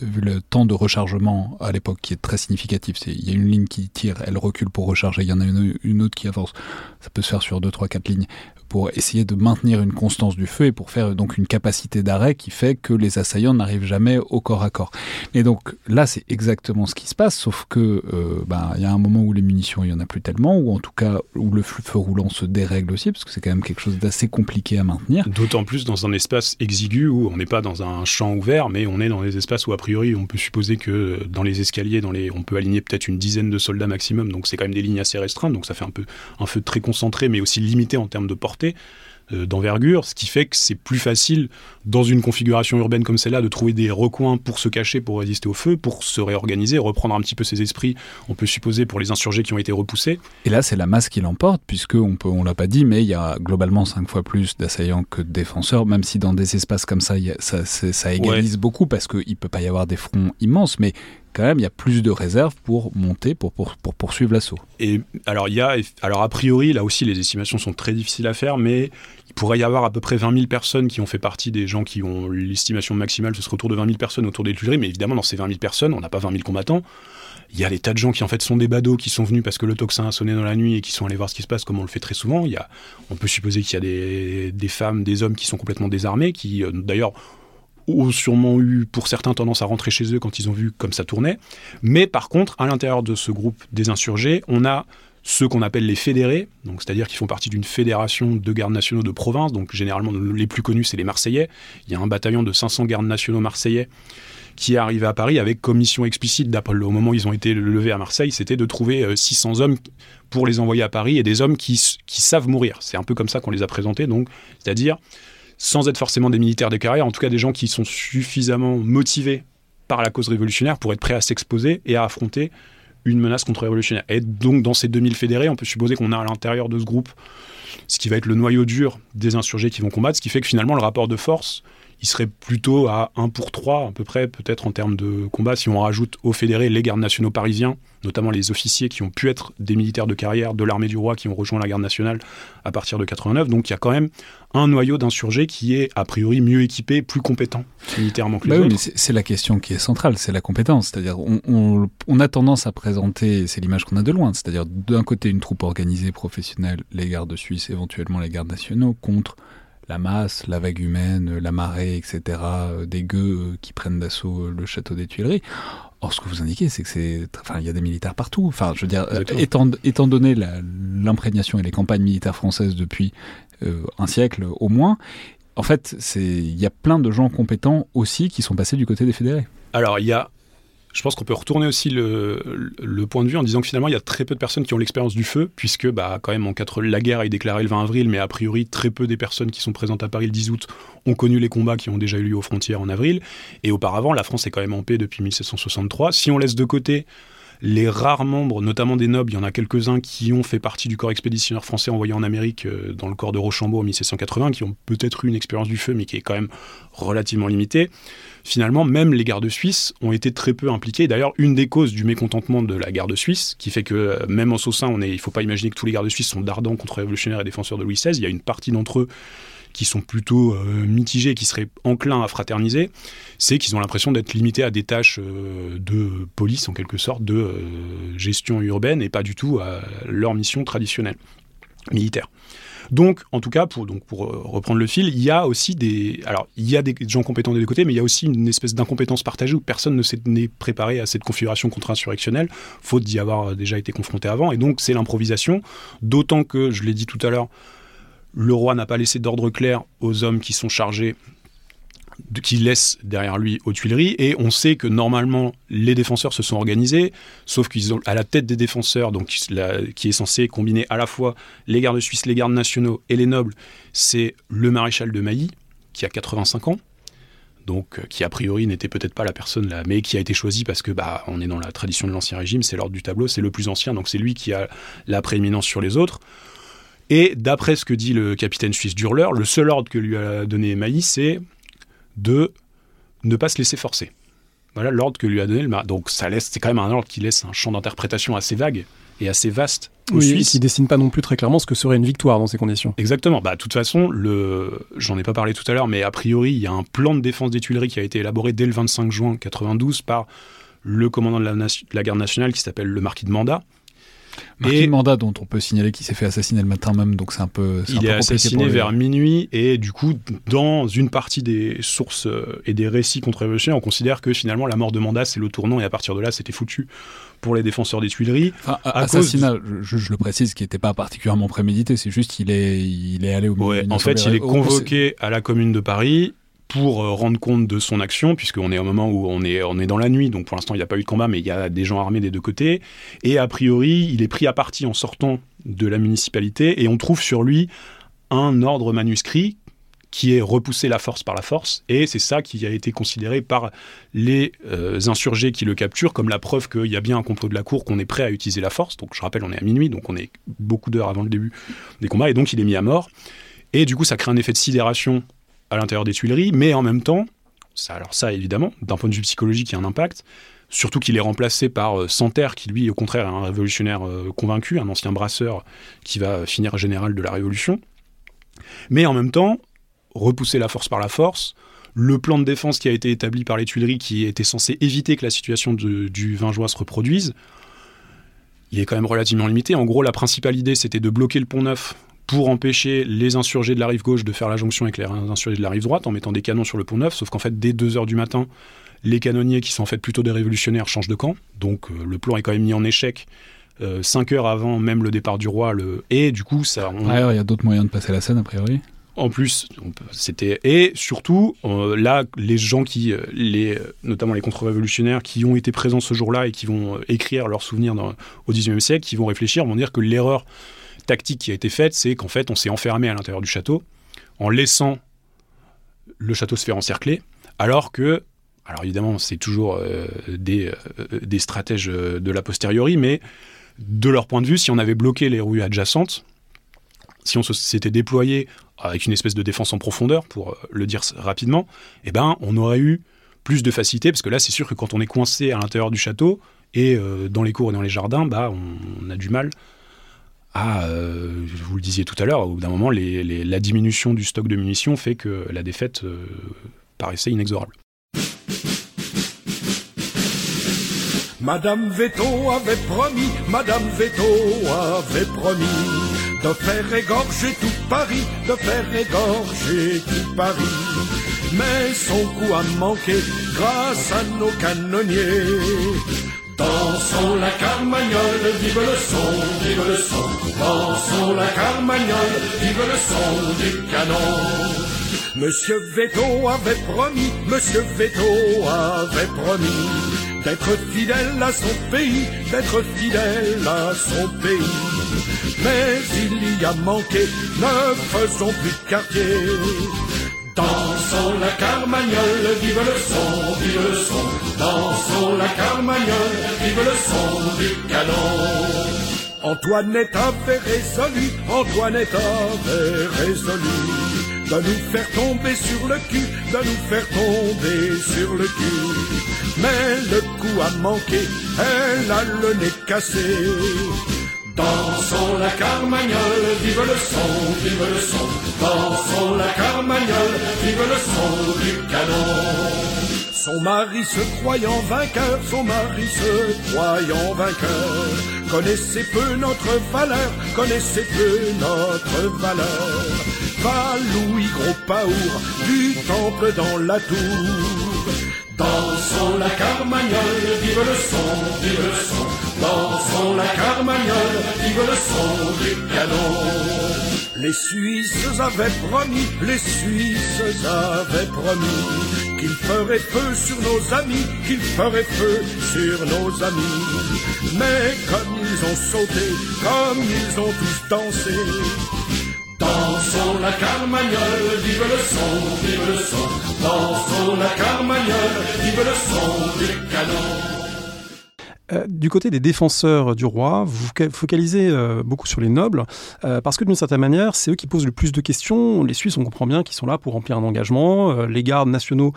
[SPEAKER 1] vu le temps de rechargement à l'époque qui est très significatif, il y a une ligne qui tire, elle recule pour recharger, il y en a une, autre qui avance. Ça peut se faire sur 2, 3, 4 lignes pour essayer de maintenir une constance du feu et pour faire donc une capacité d'arrêt qui fait que les assaillants n'arrivent jamais au corps à corps. Et donc là, c'est exactement ce qui se passe, sauf que euh, ben, il y a un moment où les munitions, il y en a plus tellement, ou en tout cas où le feu roulant se dérègle aussi, parce que c'est quand même quelque chose d'assez compliqué à maintenir.
[SPEAKER 3] D'autant plus dans un espace exigu où on n'est pas dans un champ ouvert, mais on est dans des espaces où a on peut supposer que dans les escaliers, on peut aligner peut-être une dizaine de soldats maximum, donc c'est quand même des lignes assez restreintes, donc ça fait un peu un feu très concentré, mais aussi limité en termes de portée euh, d'envergure, ce qui fait que c'est plus facile dans une configuration urbaine comme celle-là de trouver des recoins pour se cacher, pour résister au feu, pour se réorganiser, reprendre un petit peu ses esprits, on peut supposer pour les insurgés qui ont été repoussés.
[SPEAKER 1] Et là, c'est la masse qui l'emporte, puisque on peut, on l'a pas dit, mais il y a globalement cinq fois plus d'assaillants que de défenseurs, même si dans des espaces comme ça, ça, ça, égalise beaucoup parce qu'il peut pas y avoir des fronts immenses, mais quand même, il y a plus de réserves pour monter, pour, pour, pour poursuivre l'assaut.
[SPEAKER 3] Et alors, il y a, alors, a priori, là aussi, les estimations sont très difficiles à faire, mais il pourrait y avoir à peu près 20 000 personnes qui ont fait partie des gens qui ont l'estimation maximale, ce serait autour de 20 000 personnes autour des Tuileries, mais évidemment, dans ces 20 000 personnes, on n'a pas 20 000 combattants. Il y a des tas de gens qui en fait sont des badauds qui sont venus parce que le tocsin a sonné dans la nuit et qui sont allés voir ce qui se passe comme on le fait très souvent. Il y a, on peut supposer qu'il y a des, des, femmes, des hommes qui sont complètement désarmés, qui euh, d'ailleurs ont sûrement eu pour certains tendance à rentrer chez eux quand ils ont vu comme ça tournait. Mais par contre, à l'intérieur de ce groupe des insurgés, on a ceux qu'on appelle les fédérés, c'est-à-dire qu'ils font partie d'une fédération de gardes nationaux de province, donc généralement les plus connus c'est les Marseillais. Il y a un bataillon de 500 gardes nationaux marseillais qui est arrivé à Paris avec commission explicite au moment où ils ont été levés à Marseille, c'était de trouver 600 hommes pour les envoyer à Paris et des hommes qui, qui savent mourir. C'est un peu comme ça qu'on les a présentés, c'est-à-dire sans être forcément des militaires de carrière, en tout cas des gens qui sont suffisamment motivés par la cause révolutionnaire pour être prêts à s'exposer et à affronter une menace contre-révolutionnaire. Et donc, dans ces 2000 fédérés, on peut supposer qu'on a à l'intérieur de ce groupe ce qui va être le noyau dur des insurgés qui vont combattre, ce qui fait que finalement, le rapport de force, il serait plutôt à 1 pour 3 à peu près, peut-être en termes de combat, si on rajoute aux fédérés les gardes nationaux parisiens, notamment les officiers qui ont pu être des militaires de carrière de l'armée du roi qui ont rejoint la garde nationale à partir de 89. Donc il y a quand même un noyau d'insurgés qui est a priori mieux équipé, plus compétent militairement que les
[SPEAKER 1] bah
[SPEAKER 3] autres.
[SPEAKER 1] c'est la question qui est centrale, c'est la compétence. C'est-à-dire on, on, a tendance à présenter, c'est l'image qu'on a de loin, c'est-à-dire d'un côté une troupe organisée, professionnelle, les gardes suisses, éventuellement les gardes nationaux, contre la masse, la vague humaine, la marée, etc., euh, des gueux euh, qui prennent d'assaut euh, le château des Tuileries. Or, ce que vous indiquez, c'est que c'est, enfin, il y a des militaires partout. Enfin, je veux dire, étant, étant donné l'imprégnation et les campagnes militaires françaises depuis un siècle au moins, en fait, c'est, il y a plein de gens compétents aussi qui sont passés du côté des fédérés.
[SPEAKER 3] Alors, il y a je pense qu'on peut retourner aussi le, point de vue en disant que finalement, il y a très peu de personnes qui ont l'expérience du feu, puisque bah, quand même, en quatre, la guerre est déclarée le 20 avril, mais a priori, très peu des personnes qui sont présentes à Paris le 10 août ont connu les combats qui ont déjà eu lieu aux frontières en avril. Et auparavant, la France est quand même en paix depuis 1763. Si on laisse de côté les rares membres, notamment des nobles, il y en a quelques-uns qui ont fait partie du corps expéditionnaire français envoyé en Amérique euh, dans le corps de Rochambeau en 1780, qui ont peut-être eu une expérience du feu, mais qui est quand même relativement limitée. Finalement, même les gardes suisses ont été très peu impliqués. D'ailleurs, une des causes du mécontentement de la garde suisse, qui fait que euh, même en Saussin, il ne faut pas imaginer que tous les gardes suisses sont d'ardents contre-révolutionnaires et défenseurs de Louis XVI. Il y a une partie d'entre eux qui sont plutôt euh, mitigés, qui seraient enclins à fraterniser, c'est qu'ils ont l'impression d'être limités à des tâches euh, de police, en quelque sorte, de euh, gestion urbaine, et pas du tout à leur mission traditionnelle, militaire. Donc, en tout cas, pour, donc, pour reprendre le fil, il y a aussi des. Alors, il y a des gens compétents des deux côtés, mais il y a aussi une espèce d'incompétence partagée où personne ne s'est préparé à cette configuration contre-insurrectionnelle, faute d'y avoir déjà été confronté avant. Et donc, c'est l'improvisation. D'autant que, je l'ai dit tout à l'heure, le roi n'a pas laissé d'ordre clair aux hommes qui sont chargés qui laissent derrière lui aux Tuileries. Et on sait que normalement, les défenseurs se sont organisés, sauf qu'ils ont à la tête des défenseurs, qui est censé combiner à la fois les gardes suisses, les gardes nationaux et les nobles, c'est le maréchal de Mailly, qui a 85 ans. Donc, euh, qui a priori n'était peut-être pas la personne là, mais qui a été choisi parce que bah, on est dans la tradition de l'ancien régime, c'est l'ordre du tableau, c'est le plus ancien, donc c'est lui qui a la prééminence sur les autres. Et d'après ce que dit le capitaine suisse Durler, le seul ordre que lui a donné Maïs, c'est de ne pas se laisser forcer. Voilà l'ordre que lui a donné le Donc ça laisse, c'est quand même un ordre qui laisse un champ d'interprétation assez vague et assez vaste
[SPEAKER 2] oui, Suisses. Qui dessine pas non plus très clairement ce que serait une victoire dans ces conditions.
[SPEAKER 3] Exactement. Bah, de toute façon, le... j'en ai pas parlé tout à l'heure, mais a priori, il y a un plan de défense des Tuileries qui a été élaboré dès le 25 juin 92 par le commandant de la, de la garde nationale qui s'appelle le marquis de Mandat,
[SPEAKER 1] Marquis Mandat, dont on peut signaler qu'il s'est fait assassiner le matin même, donc c'est un peu.
[SPEAKER 3] Il est assassiné vers minuit, et du coup, dans une partie des sources euh, et des récits contre-révolutionnaires, on considère que finalement la mort de Mandat, c'est le tournant, et à partir de là, c'était foutu pour les défenseurs des Tuileries.
[SPEAKER 1] Enfin, assassinat, je, le précise, qui n'était pas particulièrement prémédité, c'est juste qu'il est, il est allé au
[SPEAKER 3] ouais, En fait, il est convoqué à la commune de Paris, pour euh, rendre compte de son action, puisqu'on est au moment où on est, on est dans la nuit, donc pour l'instant il n'y a pas eu de combat, mais il y a des gens armés des deux côtés, et a priori il est pris à partie en sortant de la municipalité, et on trouve sur lui un ordre manuscrit qui est repoussé la force par la force, et c'est ça qui a été considéré par les euh, insurgés qui le capturent comme la preuve qu'il y a bien un complot de la cour, qu'on est prêt à utiliser la force. Donc je rappelle, on est à minuit, donc on est beaucoup d'heures avant le début des combats, et donc il est mis à mort. Et du coup, ça crée un effet de sidération à l'intérieur des Tuileries, mais en même temps, ça, alors ça évidemment, d'un point de vue psychologique, il y a un impact, surtout qu'il est remplacé par euh, Santerre, qui lui, au contraire, est un révolutionnaire euh, convaincu, un ancien brasseur qui va finir général de la Révolution. Mais en même temps, repousser la force par la force, le plan de défense qui a été établi par les Tuileries, qui était censé éviter que la situation du 20 juin se reproduise, il est quand même relativement limité. En gros, la principale idée, c'était de bloquer le pont neuf pour empêcher les insurgés de la rive gauche de faire la jonction avec les insurgés de la rive droite en mettant des canons sur le pont neuf, sauf qu'en fait, dès 2h du matin, les canonniers, qui sont en fait plutôt des révolutionnaires, changent de camp. Donc euh, le plan est quand même mis en échec 5 heures avant même le départ du roi. Le... Et du coup, ça.
[SPEAKER 1] il y a d'autres moyens de passer la scène, a priori.
[SPEAKER 3] En plus, c'était et surtout là, les gens qui, les, notamment les contre-révolutionnaires qui ont été présents ce jour-là et qui vont écrire leurs souvenirs dans, au XIXe siècle, qui vont réfléchir, vont dire que l'erreur tactique qui a été faite, c'est qu'en fait, on s'est enfermé à l'intérieur du château en laissant le château se faire encercler, alors que, alors évidemment, c'est toujours euh, des, euh, des stratèges euh, de la posteriori, mais de leur point de vue, si on avait bloqué les rues adjacentes, si on s'était déployé avec une espèce de défense en profondeur, pour le dire rapidement, eh ben, on aurait eu plus de facilité, parce que là, c'est sûr que quand on est coincé à l'intérieur du château et dans les cours et dans les jardins, bah, on a du mal ah, vous le disiez tout à l'heure, au bout d'un moment, la diminution du stock de munitions fait que la défaite euh, paraissait inexorable.
[SPEAKER 4] Madame Veto avait promis, Madame Veto avait promis de faire égorger tout Paris, de faire égorger tout Paris. Mais son coup a manqué grâce à nos canonniers. Dansons la carmagnole, vive le son, vive le son. Dansons la carmagnole, vive le son du canon. Monsieur Veto avait promis, Monsieur Veto avait promis d'être fidèle à son pays, d'être fidèle à son pays. Mais il y a manqué, ne faisons plus de quartier. Dansons la carmagnole, vive le son, vive le son. Dansons la carmagnole, vive le son du canon. Antoinette avait résolu, Antoinette avait résolu de nous faire tomber sur le cul, de nous faire tomber sur le cul. Mais le coup a manqué, elle a le nez cassé. Dansons la carmagnole, vive le son, vive le son. Dansons la carmagnole, vive le son du canon. Son mari se croyant vainqueur, son mari se croyant vainqueur, connaissez peu notre valeur, connaissez peu notre valeur. Va Louis Gros Paour, du temple dans la tour. Dansons la carmagnole, vive le son, vive le son. Dansons la carmagnole, vive le son du canon. Les Suisses avaient promis, les Suisses avaient promis qu'ils feraient feu sur nos amis, qu'ils feraient feu sur nos amis. Mais comme ils ont sauté, comme ils ont tous dansé, Dansons la carmagnole, vive le son, vive le son. Dansons la carmagnole, vive le son du canon.
[SPEAKER 2] Euh, du côté des défenseurs du roi, vous focalisez euh, beaucoup sur les nobles, euh, parce que d'une certaine manière, c'est eux qui posent le plus de questions. Les Suisses, on comprend bien qu'ils sont là pour remplir un engagement. les gardes nationaux,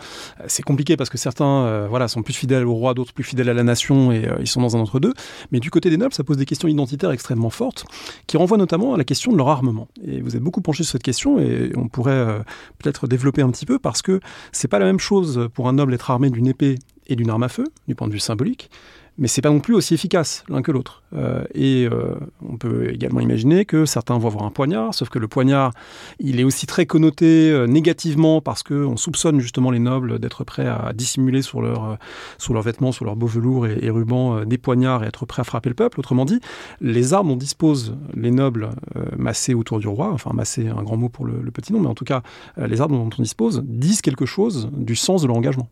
[SPEAKER 2] c'est compliqué parce que certains voilà, sont plus fidèles au roi, d'autres plus fidèles à la nation, et ils sont dans un entre-deux. Mais du côté des nobles, ça pose des questions identitaires extrêmement fortes, qui renvoient notamment à la question de leur armement. Et vous êtes beaucoup penché sur cette question, et on pourrait peut-être développer un petit peu, parce que c'est pas la même chose pour un noble être armé d'une épée et d'une arme à feu, du point de vue symbolique, mais c'est pas non plus aussi efficace l'un que l'autre. Euh, et euh, on peut également imaginer que certains vont avoir un poignard, sauf que le poignard, il est aussi très connoté euh, négativement parce qu'on soupçonne justement les nobles d'être prêts à dissimuler sur, leur, sur leurs vêtements, sur leurs beaux velours et, rubans des poignards et être prêts à frapper le peuple. Autrement dit, les armes dont disposent les nobles massés autour du roi, enfin massés, un grand mot pour le, le petit nom, mais en tout cas, les armes dont on dispose disent quelque chose du sens de leur engagement.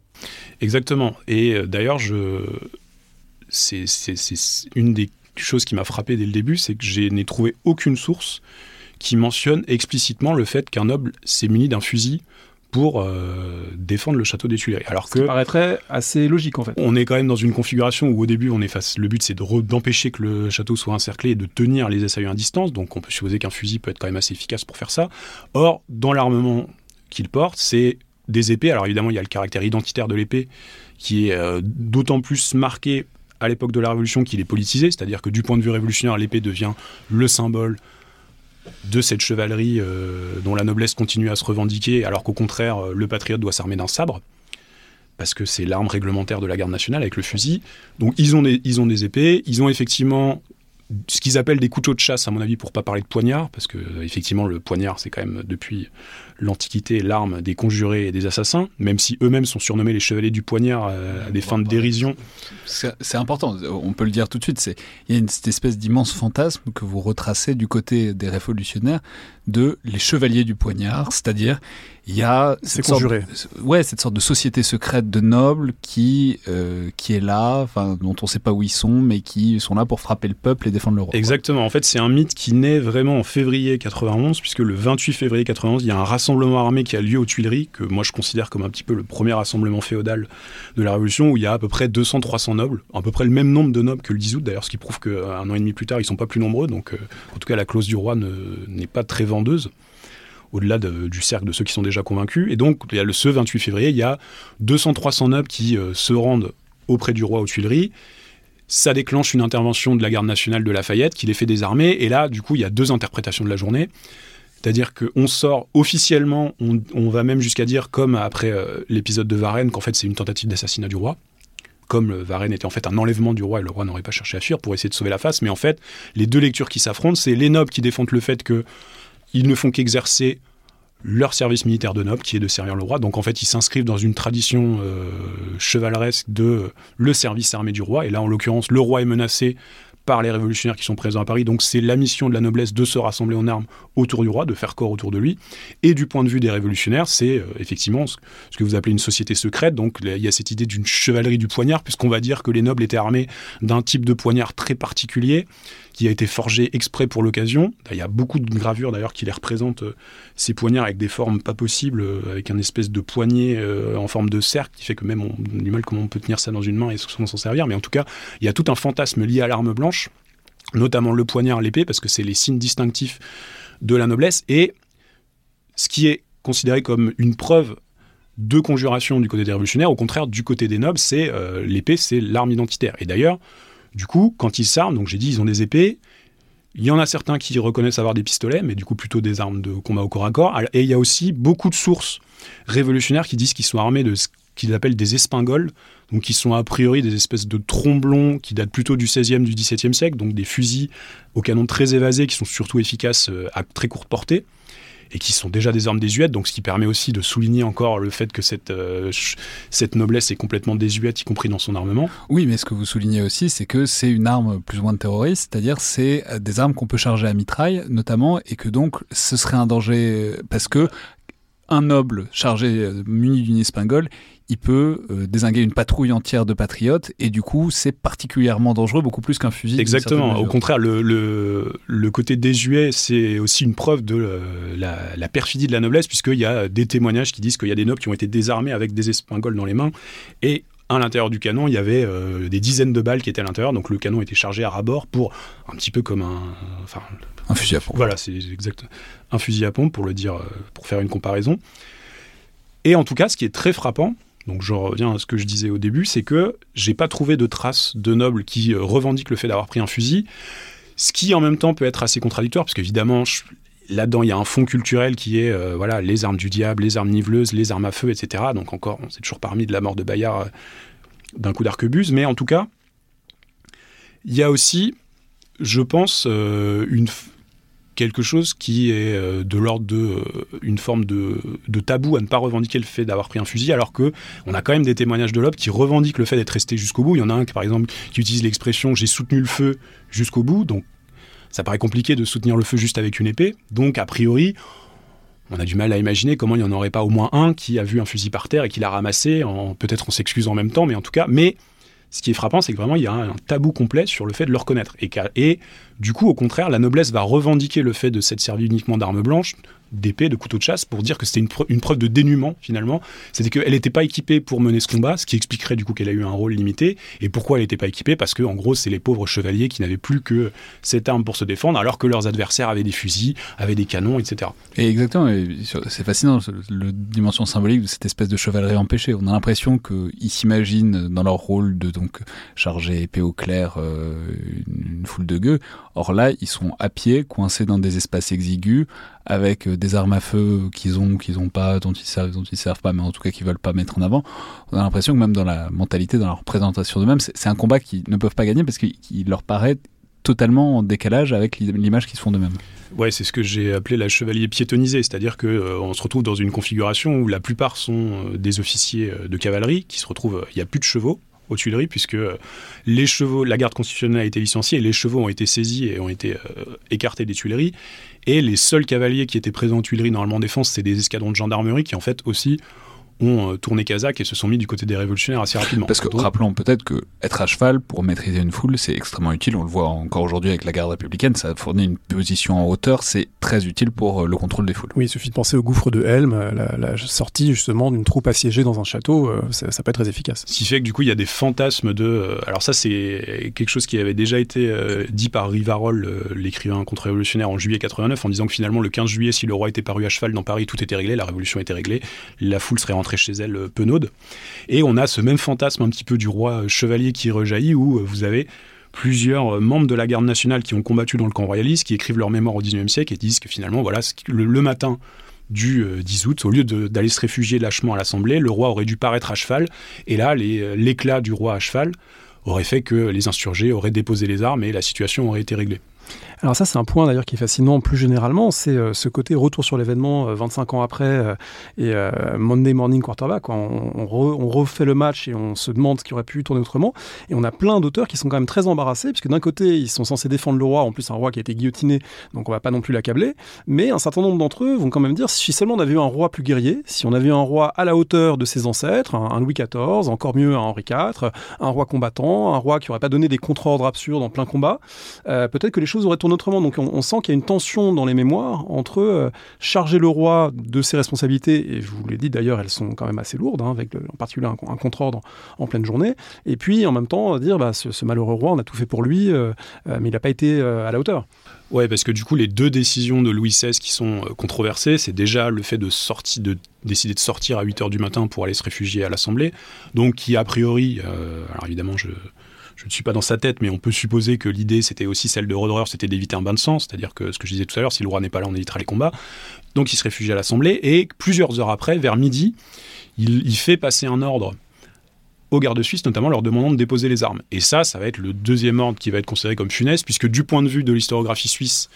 [SPEAKER 3] Exactement. Et d'ailleurs, je c'est une des choses qui m'a frappé dès le début, c'est que je n'ai trouvé aucune source qui mentionne explicitement le fait qu'un noble s'est muni d'un fusil pour euh, défendre le château des Tuileries.
[SPEAKER 2] Alors que, qui paraîtrait assez logique en fait.
[SPEAKER 3] On est quand même dans une configuration où au début on est face. Le but c'est d'empêcher que le château soit encerclé et de tenir les assaillants à distance. Donc on peut supposer qu'un fusil peut être quand même assez efficace pour faire ça. Or dans l'armement qu'il porte, c'est des épées. Alors évidemment il y a le caractère identitaire de l'épée qui est euh, d'autant plus marqué à l'époque de la Révolution qu'il est politisé, c'est-à-dire que du point de vue révolutionnaire, l'épée devient le symbole de cette chevalerie euh, dont la noblesse continue à se revendiquer, alors qu'au contraire, euh, le patriote doit s'armer d'un sabre, parce que c'est l'arme réglementaire de la garde nationale avec le fusil. Donc ils ont des, épées, ils ont effectivement ce qu'ils appellent des couteaux de chasse, à mon avis, pour pas parler de poignard, parce que effectivement le poignard, c'est quand même depuis l'Antiquité l'arme des conjurés et des assassins, même si eux-mêmes sont surnommés les chevaliers du poignard euh, à des fins de dérision.
[SPEAKER 1] C'est important, on peut le dire tout de suite. Il y a une, cette espèce d'immense fantasme que vous retracez du côté des révolutionnaires de les chevaliers du poignard, c'est-à-dire il y a
[SPEAKER 2] cette sorte,
[SPEAKER 1] ouais, cette sorte de société secrète de nobles qui, euh, qui est là, dont on ne sait pas où ils sont, mais qui sont là pour frapper le peuple et défendre le roi.
[SPEAKER 3] Exactement. En fait, c'est un mythe qui naît vraiment en février 91, puisque le 28 février 91, il y a un rassemblement armé qui a lieu aux Tuileries, que moi je considère comme un petit peu le premier rassemblement féodal de la Révolution, où il y a à peu près 200-300 nobles, à peu près le même nombre de nobles que le 10 août, d'ailleurs, ce qui prouve qu'un an et demi plus tard, ils sont pas plus nombreux. Donc, euh, en tout cas, la clause du roi n'est pas très vendeuse au-delà du cercle de ceux qui sont déjà convaincus. Et donc, il y a le, ce 28 février, il y a 200-300 nobles qui euh, se rendent auprès du roi aux Tuileries. Ça déclenche une intervention de la garde nationale de Lafayette qui les fait désarmer. Et là, du coup, il y a deux interprétations de la journée. C'est-à-dire qu'on sort officiellement, on, va même jusqu'à dire, comme après euh, l'épisode de Varennes, qu'en fait c'est une tentative d'assassinat du roi. Comme Varennes était en fait un enlèvement du roi et le roi n'aurait pas cherché à fuir pour essayer de sauver la face. Mais en fait, les deux lectures qui s'affrontent, c'est les nobles qui défendent le fait que ils ne font qu'exercer leur service militaire de noble, qui est de servir le roi. Donc en fait, ils s'inscrivent dans une tradition euh, chevaleresque de le service armé du roi. Et là, en l'occurrence, le roi est menacé par les révolutionnaires qui sont présents à Paris. Donc c'est la mission de la noblesse de se rassembler en armes autour du roi, de faire corps autour de lui. Et du point de vue des révolutionnaires, c'est euh, effectivement ce, que vous appelez une société secrète. Donc il y a cette idée d'une chevalerie du poignard, puisqu'on va dire que les nobles étaient armés d'un type de poignard très particulier qui a été forgé exprès pour l'occasion. Il y a beaucoup de gravures d'ailleurs qui les représentent, euh, ces poignards avec des formes pas possibles, euh, avec un espèce de poignet en forme de cercle, qui fait que même on a du mal comment on peut tenir ça dans une main et s'en servir. Mais en tout cas, il y a tout un fantasme lié à l'arme blanche, notamment le poignard, l'épée, parce que c'est les signes distinctifs de la noblesse, et ce qui est considéré comme une preuve de conjuration du côté des révolutionnaires, au contraire, du côté des nobles, c'est euh, l'épée, c'est l'arme identitaire. Et d'ailleurs, du coup, quand ils s'arment, donc j'ai dit, ils ont des épées, il y en a certains qui reconnaissent avoir des pistolets, mais du coup plutôt des armes de combat au corps à corps. Et il y a aussi beaucoup de sources révolutionnaires qui disent qu'ils sont armés de ce qu'ils appellent des espingoles, donc qui sont a priori des espèces de tromblons qui datent plutôt du 16e, du 17e siècle, donc des fusils au canon très évasés qui sont surtout efficaces euh, à très courte portée et qui sont déjà des armes désuètes, donc ce qui permet aussi de souligner encore le fait que cette, euh, cette noblesse est complètement désuète, y compris dans son armement.
[SPEAKER 1] Oui, mais ce que vous soulignez aussi, c'est que c'est une arme plus ou moins de terroriste, c'est-à-dire c'est euh, des armes qu'on peut charger à mitraille, notamment, et que donc ce serait un danger parce que un noble chargé, muni d'une espingole, il peut euh, désinguer une patrouille entière de patriotes et du coup c'est particulièrement dangereux, beaucoup plus qu'un fusil.
[SPEAKER 3] Exactement, au contraire le, le, côté désuet c'est aussi une preuve de euh, la, perfidie de la noblesse puisqu'il y a des témoignages qui disent qu'il y a des nobles qui ont été désarmés avec des espingoles dans les mains et à l'intérieur du canon, il y avait euh, des dizaines de balles qui étaient à l'intérieur, donc le canon était chargé à ras-bord pour un petit peu comme un, enfin,
[SPEAKER 1] un fusil à pompe.
[SPEAKER 3] Voilà, c'est exact, un fusil à pompe pour le dire, pour faire une comparaison. Et en tout cas, ce qui est très frappant, donc je reviens à ce que je disais au début, c'est que j'ai pas trouvé de traces de nobles qui euh, revendiquent le fait d'avoir pris un fusil, ce qui en même temps peut être assez contradictoire, parce qu'évidemment, là-dedans, il y a un fond culturel qui est euh, voilà, les armes du diable, les armes niveleuses, les armes à feu, etc. Donc encore, c'est toujours parmi de la mort de Bayard euh, d'un coup d'arquebuse, mais en tout cas, il y a aussi, je pense, une, quelque chose qui est euh, de l'ordre de euh, une forme de, tabou à ne pas revendiquer le fait d'avoir pris un fusil, alors que on a quand même des témoignages de l'OP qui revendiquent le fait d'être resté jusqu'au bout. Il y en a un par exemple, qui utilise l'expression j'ai soutenu le feu jusqu'au bout, donc ça paraît compliqué de soutenir le feu juste avec une épée. Donc a priori, on a du mal à imaginer comment il n'y en aurait pas au moins un qui a vu un fusil par terre et qui l'a ramassé, peut-être en s'excusant en même temps, mais en tout cas, mais ce qui est frappant, c'est que vraiment, il y a un, tabou complet sur le fait de le reconnaître. Et, du coup, au contraire, la noblesse va revendiquer le fait de s'être servi uniquement d'armes blanches, d'épée, de couteau de chasse, pour dire que c'était une, preuve de dénuement, finalement. C'était qu'elle n'était pas équipée pour mener ce combat, ce qui expliquerait du coup qu'elle a eu un rôle limité. Et pourquoi elle n'était pas équipée? Parce que, en gros, c'est les pauvres chevaliers qui n'avaient plus que cette arme pour se défendre, alors que leurs adversaires avaient des fusils, avaient des canons, etc.
[SPEAKER 1] Et exactement, c'est fascinant, la dimension symbolique de cette espèce de chevalerie empêchée. On a l'impression qu'ils s'imaginent dans leur rôle de donc charger épée au clair euh, une, foule de gueux. Or là, ils sont à pied, coincés dans des espaces exigus, avec euh, des armes à feu qu'ils ont, qu'ils n'ont pas, dont ils servent, dont ils servent pas, mais en tout cas qu'ils veulent pas mettre en avant. On a l'impression que même dans la mentalité, dans leur présentation d'eux-mêmes, c'est un combat qu'ils ne peuvent pas gagner parce qu'il leur paraît totalement en décalage avec l'image qu'ils se font d'eux-mêmes.
[SPEAKER 3] Ouais, c'est ce que j'ai appelé la chevalier piétonnisé, c'est-à-dire que euh, on se retrouve dans une configuration où la plupart sont euh, des officiers de cavalerie qui se retrouvent, il n'y a plus de chevaux Tuileries puisque les chevaux, la garde constitutionnelle a été licenciée, les chevaux ont été saisis et ont été écartés des Tuileries, et les seuls cavaliers qui étaient présents aux Tuileries normalement en défense, c'est des escadrons de gendarmerie qui en fait aussi ont euh, tourné Kazakh et se sont mis du côté des révolutionnaires assez rapidement.
[SPEAKER 1] Parce que rappelons peut-être que être à cheval pour maîtriser une foule, c'est extrêmement utile. On le voit encore aujourd'hui avec la garde républicaine, ça fournit une position en hauteur, c'est très utile pour euh, le contrôle des foules.
[SPEAKER 2] Oui, il suffit de penser au gouffre de Helm, euh, la, sortie justement d'une troupe assiégée dans un château, ça, peut être très efficace.
[SPEAKER 3] Ce qui fait que du coup, il y a des fantasmes de. Alors ça, c'est quelque chose qui avait déjà été dit par Rivarol, l'écrivain contre-révolutionnaire, en juillet 89, en disant que finalement, le 15 juillet, si le roi était paru à cheval dans Paris, tout était réglé, la révolution était réglée, la foule serait rentrée chez elle euh, penaude. Et on a ce même fantasme un petit peu du roi euh, chevalier qui rejaillit, où euh, vous avez plusieurs membres de la garde nationale qui ont combattu dans le camp royaliste, qui écrivent leur mémoire au XIXe siècle et disent que finalement, voilà, le, matin du 10 août, au lieu d'aller se réfugier lâchement à l'Assemblée, le roi aurait dû paraître à cheval. Et là, l'éclat du roi à cheval aurait fait que les insurgés auraient déposé les armes et la situation aurait été réglée.
[SPEAKER 2] Alors ça, c'est un point d'ailleurs qui est fascinant plus généralement, c'est euh, ce côté retour sur l'événement 25 euh, ans après euh, et Monday Morning Quarterback. On, on, refait le match et on se demande ce qui aurait pu tourner autrement. Et on a plein d'auteurs qui sont quand même très embarrassés, puisque d'un côté, ils sont censés défendre le roi, en plus un roi qui a été guillotiné, donc on va pas non plus l'accabler. Mais un certain nombre d'entre eux vont quand même dire, si seulement on avait eu un roi plus guerrier, si on avait eu un roi à la hauteur de ses ancêtres, un, Louis XIV, encore mieux un Henri IV, un roi combattant, un roi qui aurait pas donné des contre-ordres absurdes en plein combat, peut-être que les choses auraient tourné autrement. Donc on, sent qu'il y a une tension dans les mémoires entre euh, charger le roi de ses responsabilités, et je vous l'ai dit d'ailleurs, elles sont quand même assez lourdes, hein, avec en particulier un, contre-ordre en, pleine journée, et puis en même temps dire bah, ce, malheureux roi, on a tout fait pour lui, euh, euh, mais il n'a pas été à la hauteur.
[SPEAKER 3] Ouais, parce que du coup, les deux décisions de Louis XVI qui sont controversées, c'est déjà le fait de, sortir, de décider de sortir à 8 h du matin pour aller se réfugier à l'Assemblée, donc qui a priori, alors évidemment, je je ne suis pas dans sa tête, mais on peut supposer que l'idée, c'était aussi celle de Roderer, c'était d'éviter un bain de sang, c'est-à-dire que ce que je disais tout à l'heure, si le roi n'est pas là, on évitera les combats. Donc il se réfugie à l'Assemblée, et plusieurs heures après, vers midi, il, fait passer un ordre aux gardes suisses, notamment leur demandant de déposer les armes. Et ça, ça va être le deuxième ordre qui va être considéré comme funeste, puisque du point de vue de l'historiographie suisse,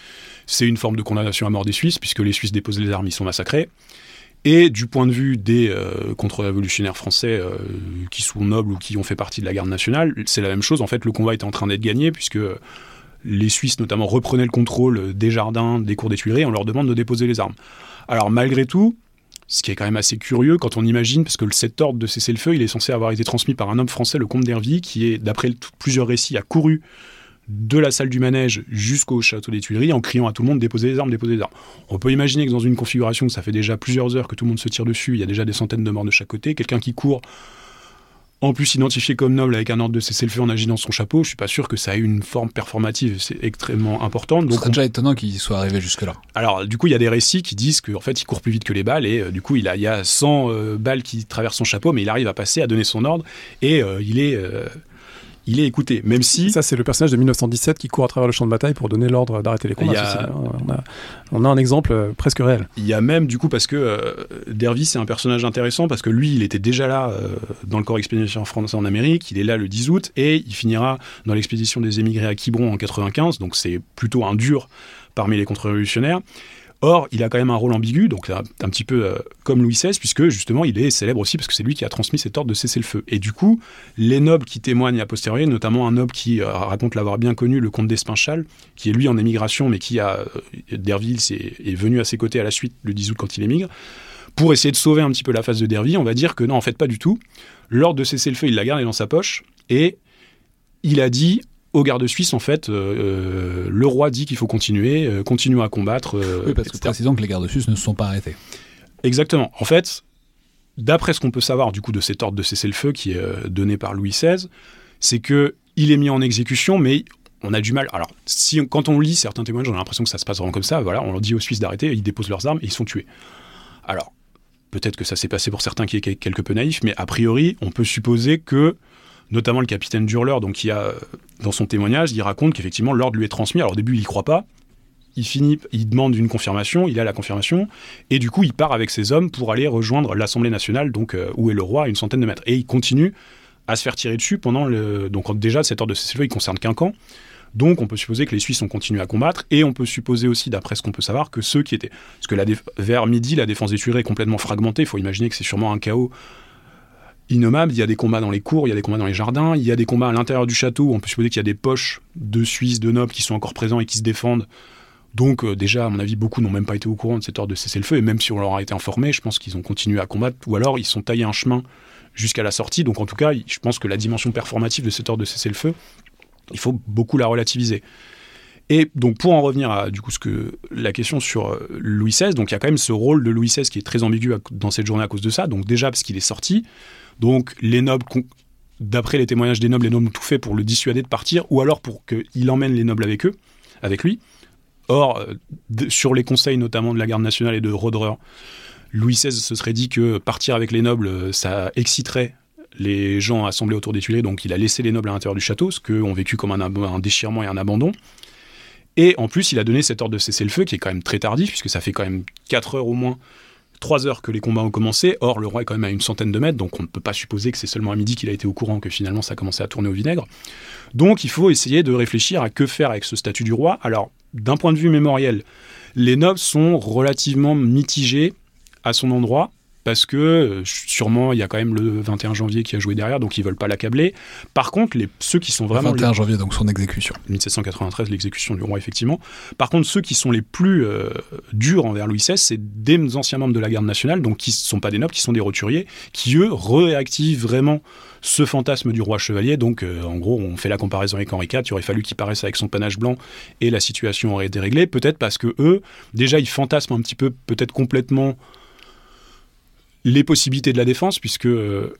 [SPEAKER 3] c'est une forme de condamnation à mort des Suisses, puisque les Suisses déposent les armes, ils sont massacrés. Et du point de vue des euh, contre-révolutionnaires français euh, qui sont nobles ou qui ont fait partie de la garde nationale, c'est la même chose. En fait, le combat était en train d'être gagné puisque les Suisses notamment reprenaient le contrôle des jardins, des cours des Tuileries, on leur demande de déposer les armes. Alors malgré tout, ce qui est quand même assez curieux quand on imagine, parce que cet ordre de cessez-le-feu, il est censé avoir été transmis par un homme français, le comte d'Hervy, qui est, d'après plusieurs récits, a couru de la salle du manège jusqu'au château des Tuileries en criant à tout le monde déposez les armes, déposez les armes. On peut imaginer que dans une configuration où ça fait déjà plusieurs heures que tout le monde se tire dessus, il y a déjà des centaines de morts de chaque côté, quelqu'un qui court en plus identifié comme noble avec un ordre de cessez-le-feu en agitant son chapeau, je suis pas sûr que ça ait une forme performative, c'est extrêmement important.
[SPEAKER 1] Donc, Ce serait déjà étonnant qu'il soit arrivé jusque-là.
[SPEAKER 3] Alors, du coup, il y a des récits qui disent qu'en fait, il court plus vite que les balles, et euh, du coup, il, a, il y a 100 euh, balles qui traversent son chapeau, mais il arrive à passer, à donner son ordre, et euh, il est il est écouté, même si...
[SPEAKER 2] Ça, c'est le personnage de 1917 qui court à travers le champ de bataille pour donner l'ordre d'arrêter les combats. on, a, un exemple euh, presque réel.
[SPEAKER 3] Il y a même, du coup, parce que euh, Dervis, c'est un personnage intéressant, parce que lui, il était déjà là euh, dans le corps expédition français en Amérique, il est là le 10 août, et il finira dans l'expédition des émigrés à Quiberon en 95, donc c'est plutôt un dur parmi les contre-révolutionnaires. Or, il a quand même un rôle ambigu, donc un, petit peu euh, comme Louis XVI, puisque justement, il est célèbre aussi parce que c'est lui qui a transmis cet ordre de cesser le feu. Et du coup, les nobles qui témoignent a posteriori, notamment un noble qui euh, raconte l'avoir bien connu, le comte d'Espinchal, qui est lui en émigration, mais qui a, euh, Derville est, venu à ses côtés à la suite le 10 août quand il émigre, pour essayer de sauver un petit peu la face de Derville, on va dire que non, en fait, pas du tout. L'ordre de cesser le feu, il l'a gardé dans sa poche, et il a dit aux gardes suisses, en fait, euh, euh, le roi dit qu'il faut continuer, euh, continuer à combattre.
[SPEAKER 1] oui, parce que précisons que les gardes suisses ne se sont pas arrêtés.
[SPEAKER 3] Exactement. En fait, d'après ce qu'on peut savoir du coup de cet ordre de cessez-le-feu qui est donné par Louis XVI, c'est que il est mis en exécution, mais on a du mal. Alors, si, quand on lit certains témoignages, on a l'impression que ça se passe vraiment comme ça. Voilà, on leur dit aux Suisses d'arrêter, ils déposent leurs armes et ils sont tués. Alors, peut-être que ça s'est passé pour certains qui est quelque peu naïf, mais a priori, on peut supposer que notamment le capitaine Durler, donc qui a dans son témoignage, il raconte qu'effectivement l'ordre lui est transmis. Alors au début, il y croit pas. Il finit, il demande une confirmation, il a la confirmation, et du coup, il part avec ses hommes pour aller rejoindre l'Assemblée nationale, donc euh, où est le roi, à une centaine de mètres. Et il continue à se faire tirer dessus pendant le. Donc déjà, cet ordre de cessez-le-feu, il concerne qu'un camp. Donc on peut supposer que les Suisses ont continué à combattre, et on peut supposer aussi, d'après ce qu'on peut savoir, que ceux qui étaient... Parce que vers midi, la défense des Tuileries est complètement fragmentée, il faut imaginer que c'est sûrement un chaos innommable, il y a des combats dans les cours, il y a des combats dans les jardins, il y a des combats à l'intérieur du château, on peut supposer qu'il y a des poches de Suisses, de nobles qui sont encore présents et qui se défendent. Donc euh, déjà, à mon avis, beaucoup n'ont même pas été au courant de cette ordre de cesser le feu, et même si on leur a été informé, je pense qu'ils ont continué à combattre, ou alors ils sont taillés un chemin jusqu'à la sortie. Donc en tout cas, je pense que la dimension performative de cette ordre de cesser le feu, il faut beaucoup la relativiser. Et donc pour en revenir à du coup ce que la question sur euh, Louis XVI, donc il y a quand même ce rôle de Louis XVI qui est très ambigu dans cette journée à cause de ça. Donc déjà parce qu'il est sorti, donc les nobles, d'après les témoignages des nobles, les nobles ont tout fait pour le dissuader de partir, ou alors pour qu'il emmène les nobles avec eux, avec lui. Or, euh, sur les conseils notamment de la garde nationale et de Roderer, Louis XVI se serait dit que partir avec les nobles, euh, ça exciterait les gens assemblés autour des Tuileries, donc il a laissé les nobles à l'intérieur du château, ce qu'ont vécu comme un, un, déchirement et un abandon. Et en plus, il a donné cet ordre de cesser le feu, qui est quand même très tardif, puisque ça fait quand même 4 heures au moins, 3 heures que les combats ont commencé. Or, le roi est quand même à une centaine de mètres, donc on ne peut pas supposer que c'est seulement à midi qu'il a été au courant que finalement ça a commencé à tourner au vinaigre. Donc il faut essayer de réfléchir à que faire avec ce statut du roi. Alors, d'un point de vue mémoriel, les nobles sont relativement mitigés à son endroit parce que euh, sûrement il y a quand même le 21 janvier qui a joué derrière, donc ils veulent pas l'accabler. Par contre, les, ceux qui sont vraiment...
[SPEAKER 1] 21 janvier, donc son exécution.
[SPEAKER 3] 1793, l'exécution du roi, effectivement. Par contre, ceux qui sont les plus euh, durs envers Louis XVI, c'est des anciens membres de la garde nationale, donc qui ne sont pas des nobles, qui sont des roturiers, qui eux réactivent vraiment ce fantasme du roi chevalier. Donc, euh, en gros, on fait la comparaison avec Henri IV, il aurait fallu qu'il paraisse avec son panache blanc et la situation aurait été réglée. Peut-être parce que eux, déjà, ils fantasment un petit peu, peut-être complètement les possibilités de la défense, puisque euh,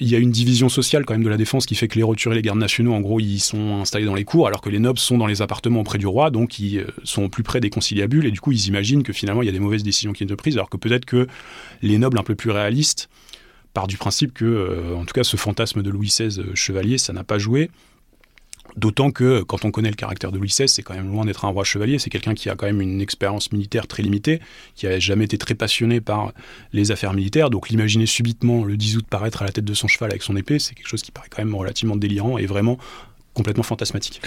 [SPEAKER 3] il y a une division sociale quand même de la défense qui fait que les roturiers et les gardes nationaux, en gros, ils sont installés dans les cours, alors que les nobles sont dans les appartements auprès du roi, donc ils euh, sont plus près des conciliabules, et du coup, ils imaginent que finalement, il y a des mauvaises décisions qui sont prises, alors que peut-être que les nobles un peu plus réalistes partent du principe que, euh, en tout cas, ce fantasme de Louis XVI chevalier, ça n'a pas joué, D'autant que quand on connaît le caractère de Louis XVI, c'est quand même loin d'être un roi chevalier, c'est quelqu'un qui a quand même une expérience militaire très limitée, qui n'a jamais été très passionné par les affaires militaires. Donc l'imaginer subitement le 10 août paraître à la tête de son cheval avec son épée, c'est quelque chose qui paraît quand même relativement délirant et vraiment complètement fantasmatique.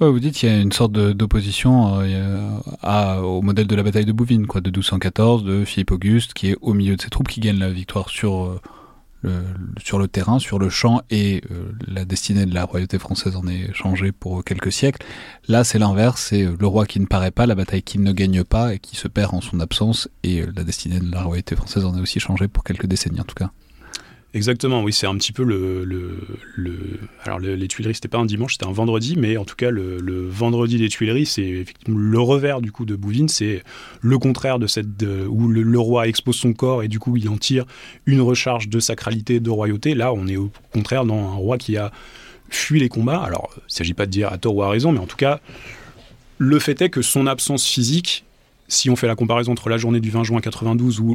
[SPEAKER 1] vous dites qu'il y a une sorte d'opposition euh, au modèle de la bataille de Bouvines, de 1214, de Philippe Auguste, qui est au milieu de ses troupes, qui gagne la victoire sur euh, sur le terrain, sur le champ, et euh, la destinée de la royauté française en est changée pour quelques siècles. Là, c'est l'inverse, c'est euh, le roi qui ne paraît pas, la bataille qui ne gagne pas et qui se perd en son absence, et euh, la destinée de la royauté française en est aussi changée pour quelques décennies en tout cas.
[SPEAKER 3] Exactement, oui, c'est un petit peu le. alors, les Tuileries, c'était pas un dimanche, c'était un vendredi, mais en tout cas, le, vendredi des Tuileries, c'est le revers du coup de Bouvines, c'est le contraire de cette. où le, roi expose son corps et du coup, il en tire une recharge de sacralité, de royauté. Là, on est au contraire dans un roi qui a fui les combats. Alors, il ne s'agit pas de dire à tort ou à raison, mais en tout cas, le fait est que son absence physique, si on fait la comparaison entre la journée du 20 juin 92 où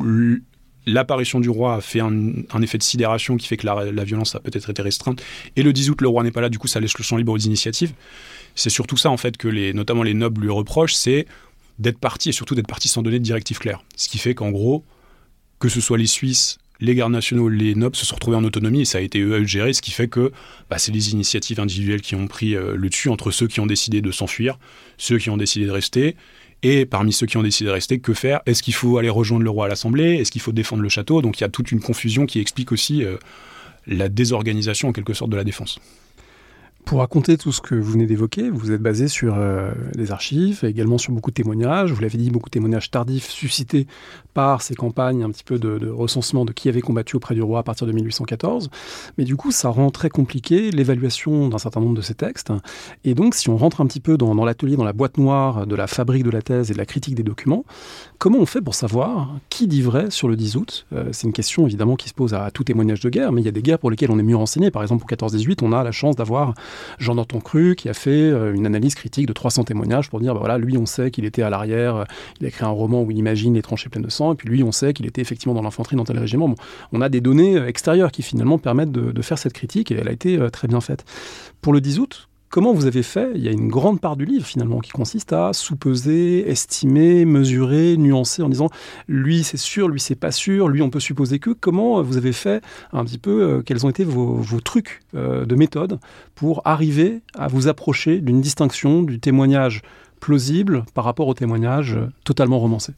[SPEAKER 3] l'apparition du roi a fait un, effet de sidération qui fait que la, violence a peut-être été restreinte. Et le 10 août, le roi n'est pas là, du coup, ça laisse le champ libre aux initiatives. C'est surtout ça, en fait, que les, notamment les nobles lui reprochent, c'est d'être parti et surtout d'être parti sans donner de directive claire. Ce qui fait qu'en gros, que ce soit les Suisses, les gardes nationaux, les nobles se sont retrouvés en autonomie et ça a été eux à gérer, ce qui fait que bah, c'est les initiatives individuelles qui ont pris euh, le dessus entre ceux qui ont décidé de s'enfuir, ceux qui ont décidé de rester, et parmi ceux qui ont décidé de rester, que faire? Est-ce qu'il faut aller rejoindre le roi à l'Assemblée? Est-ce qu'il faut défendre le château? Donc il y a toute une confusion qui explique aussi euh, la désorganisation en quelque sorte de la défense.
[SPEAKER 2] Pour raconter tout ce que vous venez d'évoquer, vous êtes basé sur euh, des archives, également sur beaucoup de témoignages. Vous l'avez dit, beaucoup de témoignages tardifs suscités par ces campagnes un petit peu de, recensement de qui avait combattu auprès du roi à partir de 1814. Mais du coup, ça rend très compliqué l'évaluation d'un certain nombre de ces textes. Et donc, si on rentre un petit peu dans, l'atelier, dans la boîte noire de la fabrique de la thèse et de la critique des documents, comment on fait pour savoir qui dit vrai sur le 10 août? Euh, C'est une question évidemment qui se pose à tout témoignage de guerre, mais il y a des guerres pour lesquelles on est mieux renseigné. Par exemple, pour 14-18, on a la chance d'avoir Jean Norton Cru, qui a fait euh, une analyse critique de 300 témoignages pour dire, bah voilà, lui, on sait qu'il était à l'arrière, euh, il a écrit un roman où il imagine les tranchées pleines de sang, et puis lui, on sait qu'il était effectivement dans l'infanterie dans tel régiment. on a des données euh, extérieures qui finalement permettent de, faire cette critique, et elle a été très bien faite. Pour le 10 août, Comment vous avez fait Il y a une grande part du livre finalement qui consiste à sous-peser, estimer, mesurer, nuancer en disant lui c'est sûr, lui c'est pas sûr, lui on peut supposer que. Comment vous avez fait un petit peu euh, Quels ont été vos, trucs euh, de méthode pour arriver à vous approcher d'une distinction du témoignage plausible par rapport au témoignage totalement romancé?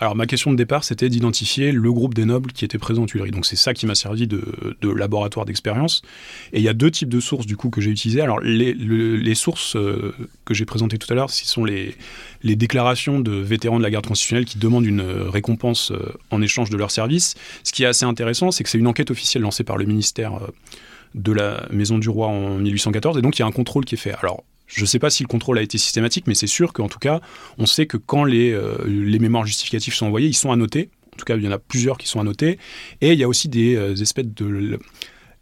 [SPEAKER 3] Alors ma question de départ, c'était d'identifier le groupe des nobles qui étaient présents aux Tuileries. Donc c'est ça qui m'a servi de, laboratoire d'expérience. Et il y a deux types de sources du coup que j'ai utilisées. Alors les, sources euh, que j'ai présentées tout à l'heure, ce sont les, déclarations de vétérans de la garde constitutionnelle qui demandent une euh, récompense euh, en échange de leur service. Ce qui est assez intéressant, c'est que c'est une enquête officielle lancée par le ministère de la Maison du Roi en 1814, et donc il y a un contrôle qui est fait. Alors je ne sais pas si le contrôle a été systématique, mais c'est sûr qu'en tout cas, on sait que quand les, euh, les mémoires justificatives sont envoyées, ils sont annotés. En tout cas, il y en a plusieurs qui sont annotés. Et il y a aussi des euh, espèces de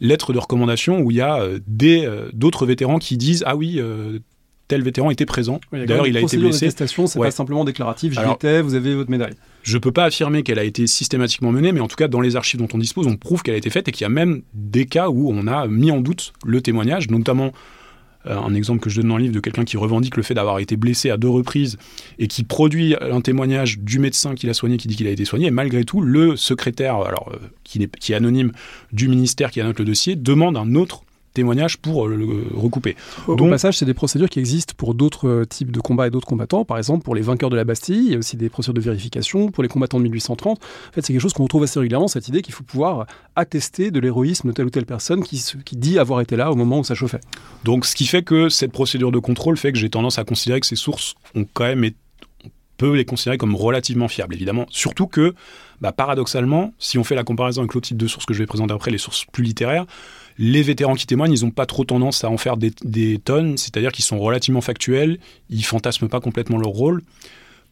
[SPEAKER 3] lettres de recommandation où il y a euh, des d'autres vétérans qui disent ah oui tel vétéran était présent.
[SPEAKER 2] D'ailleurs, il a été blessé. c'est pas simplement déclaratif. J'y étais, vous avez votre médaille.
[SPEAKER 3] Je peux pas affirmer qu'elle a été systématiquement menée, mais en tout cas, dans les archives dont on dispose, on prouve qu'elle a été faite et qu'il y a même des cas où on a mis en doute le témoignage, notamment euh, un exemple que je donne dans le livre de quelqu'un qui revendique le fait d'avoir été blessé à deux reprises et qui produit un témoignage du médecin qui l'a soigné, qui dit qu'il a été soigné. Et malgré tout, le secrétaire, alors, euh, qui, est, qui est anonyme du ministère qui annote le dossier, demande un autre témoignages pour euh, le recouper.
[SPEAKER 2] Au, Donc, passage, c'est des procédures qui existent pour d'autres euh, types de combats et d'autres combattants. Par exemple, pour les vainqueurs de la Bastille, il y a aussi des procédures de vérification. Pour les combattants de 1830, en fait, c'est quelque chose qu'on retrouve assez régulièrement, cette idée qu'il faut pouvoir attester de l'héroïsme de telle ou telle personne qui, qui dit avoir été là au moment où ça chauffait.
[SPEAKER 3] Donc, ce qui fait que cette procédure de contrôle fait que j'ai tendance à considérer que ces sources ont quand même été peut les considérer comme relativement fiables, évidemment. Surtout que, bah, paradoxalement, si on fait la comparaison avec l'autre type de sources que je vais présenter après, les sources plus littéraires, les vétérans qui témoignent, ils n'ont pas trop tendance à en faire des, tonnes, c'est-à-dire qu'ils sont relativement factuels, ils fantasment pas complètement leur rôle,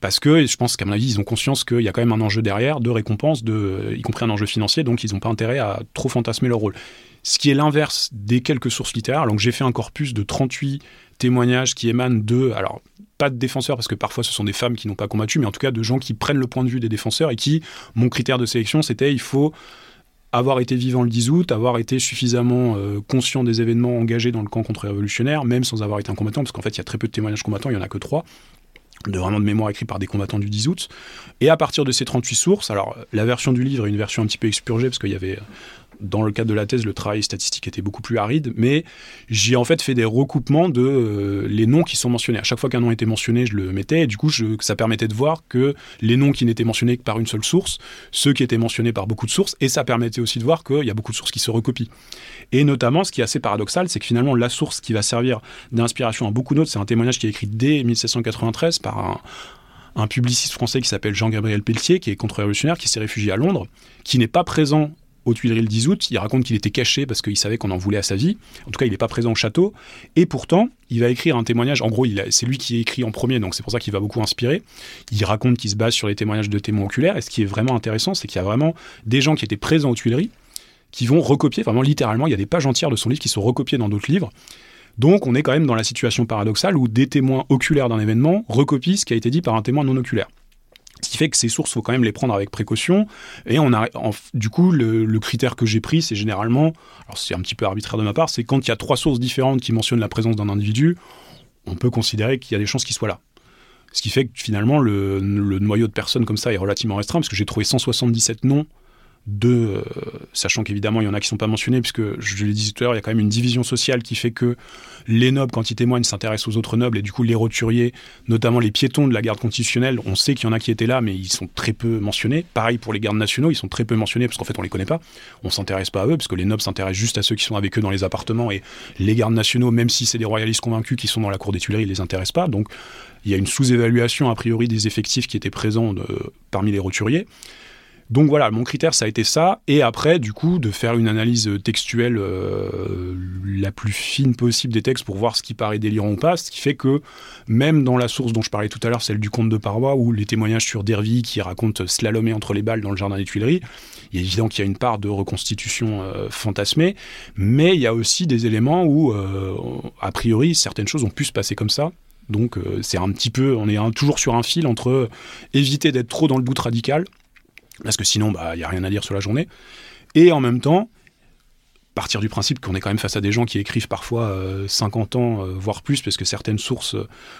[SPEAKER 3] parce que je pense qu'à mon avis, ils ont conscience qu'il y a quand même un enjeu derrière, de récompense, y compris un enjeu financier, donc ils n'ont pas intérêt à trop fantasmer leur rôle. Ce qui est l'inverse des quelques sources littéraires. Donc j'ai fait un corpus de 38 témoignages qui émanent de, alors pas de défenseurs parce que parfois ce sont des femmes qui n'ont pas combattu, mais en tout cas de gens qui prennent le point de vue des défenseurs et qui, mon critère de sélection, c'était il faut avoir été vivant le 10 août, avoir été suffisamment euh, conscient des événements engagés dans le camp contre-révolutionnaire, même sans avoir été un combattant, parce qu'en fait il y a très peu de témoignages combattants, il n'y en a que trois, de vraiment de mémoire écrits par des combattants du 10 août. Et à partir de ces 38 sources, alors la version du livre est une version un petit peu expurgée, parce qu'il y avait dans le cadre de la thèse, le travail statistique était beaucoup plus aride, mais j'ai en fait fait des recoupements de euh, les noms qui sont mentionnés. À chaque fois qu'un nom était mentionné, je le mettais, et du coup, ça permettait de voir que les noms qui n'étaient mentionnés que par une seule source, ceux qui étaient mentionnés par beaucoup de sources, et ça permettait aussi de voir qu'il y a beaucoup de sources qui se recopient. Et notamment, ce qui est assez paradoxal, c'est que finalement, la source qui va servir d'inspiration à beaucoup d'autres, c'est un témoignage qui est écrit dès 1793 par un un publiciste français qui s'appelle Jean-Gabriel Pelletier, qui est contre-révolutionnaire, qui s'est réfugié à Londres, qui n'est pas présent aux Tuileries le 10 août. Il raconte qu'il était caché parce qu'il savait qu'on en voulait à sa vie. En tout cas, il n'est pas présent au château. Et pourtant, il va écrire un témoignage. En gros, c'est lui qui écrit en premier, donc c'est pour ça qu'il va beaucoup inspirer. Il raconte qu'il se base sur les témoignages de témoins oculaires. Et ce qui est vraiment intéressant, c'est qu'il y a vraiment des gens qui étaient présents aux Tuileries qui vont recopier, vraiment littéralement, il y a des pages entières de son livre qui sont recopiées dans d'autres livres. Donc on est quand même dans la situation paradoxale où des témoins oculaires d'un événement recopient ce qui a été dit par un témoin non oculaire. Ce qui fait que ces sources, faut quand même les prendre avec précaution. Et on a, du coup, le, critère que j'ai pris, c'est généralement, alors c'est un petit peu arbitraire de ma part, c'est quand il y a trois sources différentes qui mentionnent la présence d'un individu, on peut considérer qu'il y a des chances qu'il soit là. Ce qui fait que finalement, le, le, noyau de personnes comme ça est relativement restreint, parce que j'ai trouvé 177 noms de, euh, sachant qu'évidemment il y en a qui ne sont pas mentionnés, puisque je l'ai dit tout à l'heure, il y a quand même une division sociale qui fait que les nobles, quand ils témoignent, s'intéressent aux autres nobles, et du coup les roturiers, notamment les piétons de la garde constitutionnelle, on sait qu'il y en a qui étaient là, mais ils sont très peu mentionnés. Pareil pour les gardes nationaux, ils sont très peu mentionnés, parce qu'en fait on les connaît pas, on s'intéresse pas à eux, parce que les nobles s'intéressent juste à ceux qui sont avec eux dans les appartements, et les gardes nationaux, même si c'est des royalistes convaincus qui sont dans la cour des Tuileries, ils les intéressent pas, donc il y a une sous-évaluation a priori des effectifs qui étaient présents parmi les roturiers. Donc voilà, mon critère, ça a été ça. Et après, du coup, de faire une analyse textuelle euh, la plus fine possible des textes pour voir ce qui paraît délirant ou pas. Ce qui fait que, même dans la source dont je parlais tout à l'heure, celle du comte de Parois, ou les témoignages sur Dervy qui raconte slalomer entre les balles dans le jardin des Tuileries, il est évident qu'il y a une part de reconstitution euh, fantasmée. Mais il y a aussi des éléments où, euh, a priori, certaines choses ont pu se passer comme ça. Donc c'est un petit peu, on est toujours sur un fil entre éviter d'être trop dans le doute radical parce que sinon, il bah, n'y a rien à dire sur la journée. Et en même temps, partir du principe qu'on est quand même face à des gens qui écrivent parfois 50 ans, voire plus, parce que certaines sources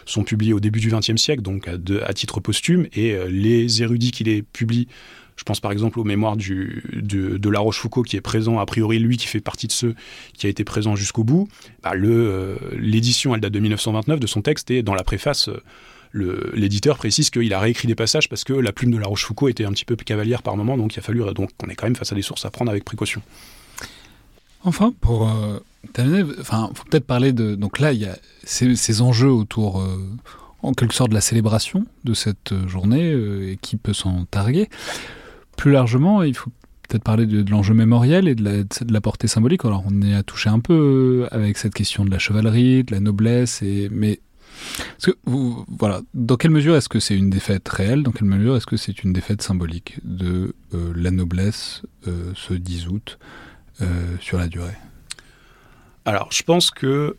[SPEAKER 3] sont publiées au début du XXe siècle, donc à, titre posthume, et les érudits qui les publient je pense par exemple aux mémoires de, La Rochefoucauld qui est présent, a priori lui qui fait partie de ceux qui a été présent jusqu'au bout. Bah, euh, l'édition, elle date de 1929 de son texte et dans la préface, euh, l'éditeur précise qu'il a réécrit des passages parce que la plume de La Rochefoucauld était un petit peu cavalière par moment, donc il a fallu donc on est quand même face à des sources à prendre avec précaution.
[SPEAKER 1] Enfin, pour euh, terminer, enfin, faut peut-être parler de donc là il y a ces, enjeux autour en quelque sorte de la célébration de cette journée et qui peut s'en targuer. Plus largement, il faut peut-être parler de, l'enjeu mémoriel et de la, portée symbolique. Alors, on y a touché un peu euh, avec cette question de la chevalerie, de la noblesse, et, mais dans quelle mesure est-ce que c'est une défaite réelle Dans quelle mesure est-ce que c'est une défaite symbolique de euh, la noblesse euh, ce 10 août sur la durée?
[SPEAKER 3] Alors, je pense que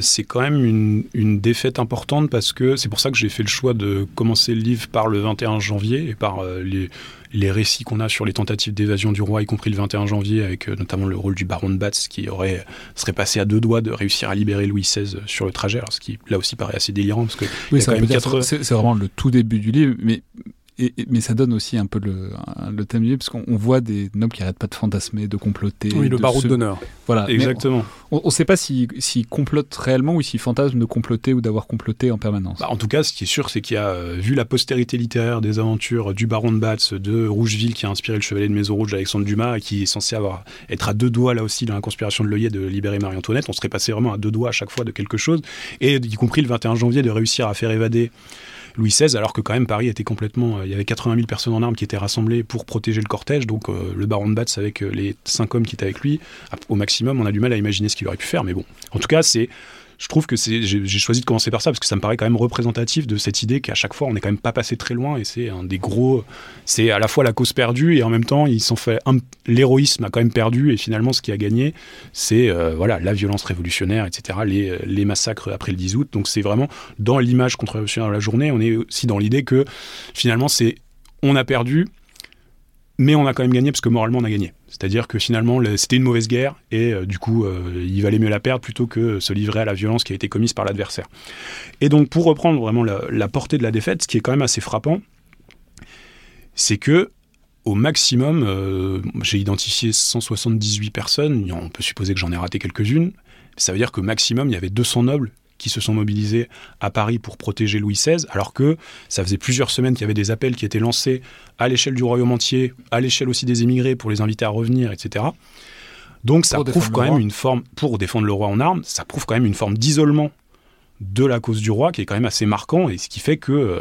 [SPEAKER 3] c'est quand même une, une, défaite importante parce que c'est pour ça que j'ai fait le choix de commencer le livre par le 21 janvier et par les, les récits qu'on a sur les tentatives d'évasion du roi, y compris le 21 janvier, avec euh, notamment le rôle du baron de Batz, qui aurait, serait passé à deux doigts de réussir à libérer Louis XVI sur le trajet, ce qui là aussi paraît assez délirant, parce que
[SPEAKER 1] oui, c'est vraiment le tout début du livre, mais mais ça donne aussi un peu le, le thème du livre, parce qu'on voit des nobles qui n'arrêtent pas de fantasmer, de comploter.
[SPEAKER 2] Oui, le baron d'honneur.
[SPEAKER 3] Voilà. Exactement.
[SPEAKER 1] On ne sait pas s'ils si, complotent réellement ou s'ils fantasment de comploter ou d'avoir comploté en permanence.
[SPEAKER 3] Bah, en tout cas, ce qui est sûr, c'est qu'il y a, euh, vu la postérité littéraire des aventures du baron de Batz, de Rougeville, qui a inspiré le chevalier de Maison Rouge, Alexandre Dumas, et qui est censé avoir, être à deux doigts, là aussi, dans la conspiration de l'œillet de libérer Marie-Antoinette, on serait passé vraiment à deux doigts à chaque fois de quelque chose, et y compris le 21 janvier, de réussir à faire évader Louis XVI, alors que quand même Paris était complètement. Euh, il y avait 80 000 personnes en armes qui étaient rassemblées pour protéger le cortège. Donc euh, le baron de Batz avec euh, les cinq hommes qui étaient avec lui, au maximum, on a du mal à imaginer ce qu'il aurait pu faire. Mais bon, en tout cas, c'est je trouve que j'ai choisi de commencer par ça parce que ça me paraît quand même représentatif de cette idée qu'à chaque fois on n'est quand même pas passé très loin et c'est un des gros, c'est à la fois la cause perdue et en même temps ils sont fait l'héroïsme a quand même perdu et finalement ce qui a gagné c'est euh, voilà la violence révolutionnaire etc les, les, massacres après le 10 août donc c'est vraiment dans l'image contre-révolutionnaire de la journée on est aussi dans l'idée que finalement c'est on a perdu mais on a quand même gagné parce que moralement on a gagné. C'est-à-dire que finalement c'était une mauvaise guerre et euh, du coup euh, il valait mieux la perdre plutôt que se livrer à la violence qui a été commise par l'adversaire. Et donc pour reprendre vraiment la, portée de la défaite, ce qui est quand même assez frappant, c'est que au maximum, euh, j'ai identifié 178 personnes, on peut supposer que j'en ai raté quelques-unes, ça veut dire qu'au maximum il y avait 200 nobles qui se sont mobilisés à Paris pour protéger Louis XVI, alors que ça faisait plusieurs semaines qu'il y avait des appels qui étaient lancés à l'échelle du royaume entier, à l'échelle aussi des émigrés pour les inviter à revenir, etc. Donc ça prouve quand même une forme, pour défendre le roi en armes, ça prouve quand même une forme d'isolement de la cause du roi qui est quand même assez marquant et ce qui fait que euh,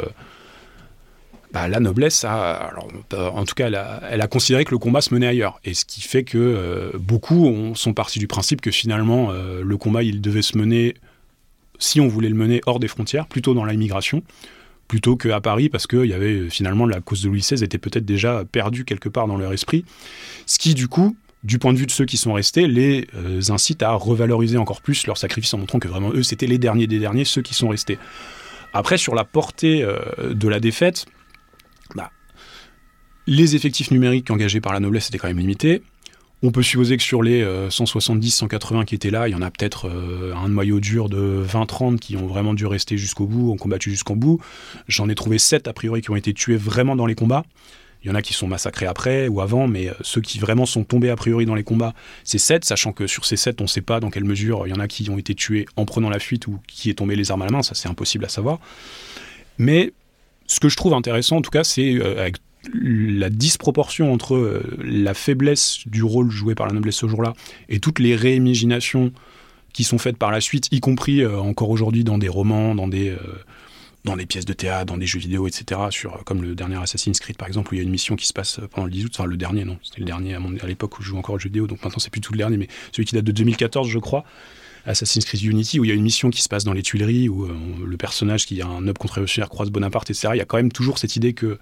[SPEAKER 3] bah, la noblesse a, alors, en tout cas, elle a, considéré que le combat se menait ailleurs. Et ce qui fait que euh, beaucoup sont partis du principe que finalement, euh, le combat, il devait se mener si on voulait le mener hors des frontières, plutôt dans l'immigration, plutôt qu'à Paris, parce que y avait finalement la cause de Louis XVI était peut-être déjà perdue quelque part dans leur esprit, ce qui du coup, du point de vue de ceux qui sont restés, les euh, incite à revaloriser encore plus leur sacrifice en montrant que vraiment eux c'était les derniers des derniers, ceux qui sont restés. Après, sur la portée euh, de la défaite, bah, les effectifs numériques engagés par la noblesse étaient quand même limités. On peut supposer que sur les 170, euh, 180 qui étaient là, il y en a peut-être euh, un noyau dur de 20-30 qui ont vraiment dû rester jusqu'au bout, ont combattu jusqu'au bout. J'en ai trouvé 7 a priori qui ont été tués vraiment dans les combats. Il y en a qui sont massacrés après ou avant, mais euh, ceux qui vraiment sont tombés a priori dans les combats, c'est 7, sachant que sur ces 7, on ne sait pas dans quelle mesure il y en a qui ont été tués en prenant la fuite ou qui est tombé les armes à la main, ça c'est impossible à savoir. Mais ce que je trouve intéressant en tout cas, c'est avec la disproportion entre euh, la faiblesse du rôle joué par la noblesse ce jour-là et toutes les réimaginations qui sont faites par la suite, y compris euh, encore aujourd'hui dans des romans, dans des, euh, dans des pièces de théâtre, dans des jeux vidéo, etc. Sur, comme le dernier Assassin's Creed par exemple, où il y a une mission qui se passe pendant le 10 août, enfin le dernier, non, c'était le dernier à, l'époque où je joue encore aux jeux vidéo, donc maintenant c'est plus tout le dernier, mais celui qui date de 2014, je crois. Assassin's Creed Unity, où il y a une mission qui se passe dans les Tuileries, où le personnage qui a un noble contre-révolutionnaire croise Bonaparte, etc. Il y a quand même toujours cette idée que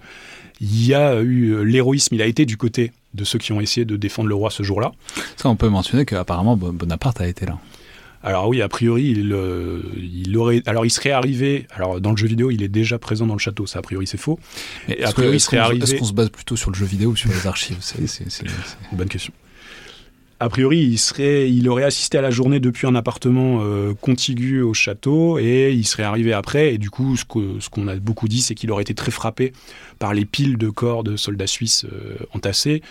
[SPEAKER 3] il y a eu euh, l'héroïsme, il a été du côté de ceux qui ont essayé de défendre le roi ce jour-là.
[SPEAKER 1] Ça, on peut mentionner qu'apparemment Bonaparte a été là.
[SPEAKER 3] Alors oui, a priori, il, euh, il, aurait, alors il serait arrivé. Alors dans le jeu vidéo, il est déjà présent dans le château. Ça, a priori, c'est faux.
[SPEAKER 1] Mais a priori, il serait arrivé. Est-ce qu'on se base plutôt sur le jeu vidéo ou sur les archives? C'est une
[SPEAKER 3] bonne question. A priori, il, serait, il aurait assisté à la journée depuis un appartement euh, contigu au château et il serait arrivé après. Et du coup, ce qu'on a beaucoup dit, c'est qu'il aurait été très frappé par les piles de corps de soldats suisses euh, entassés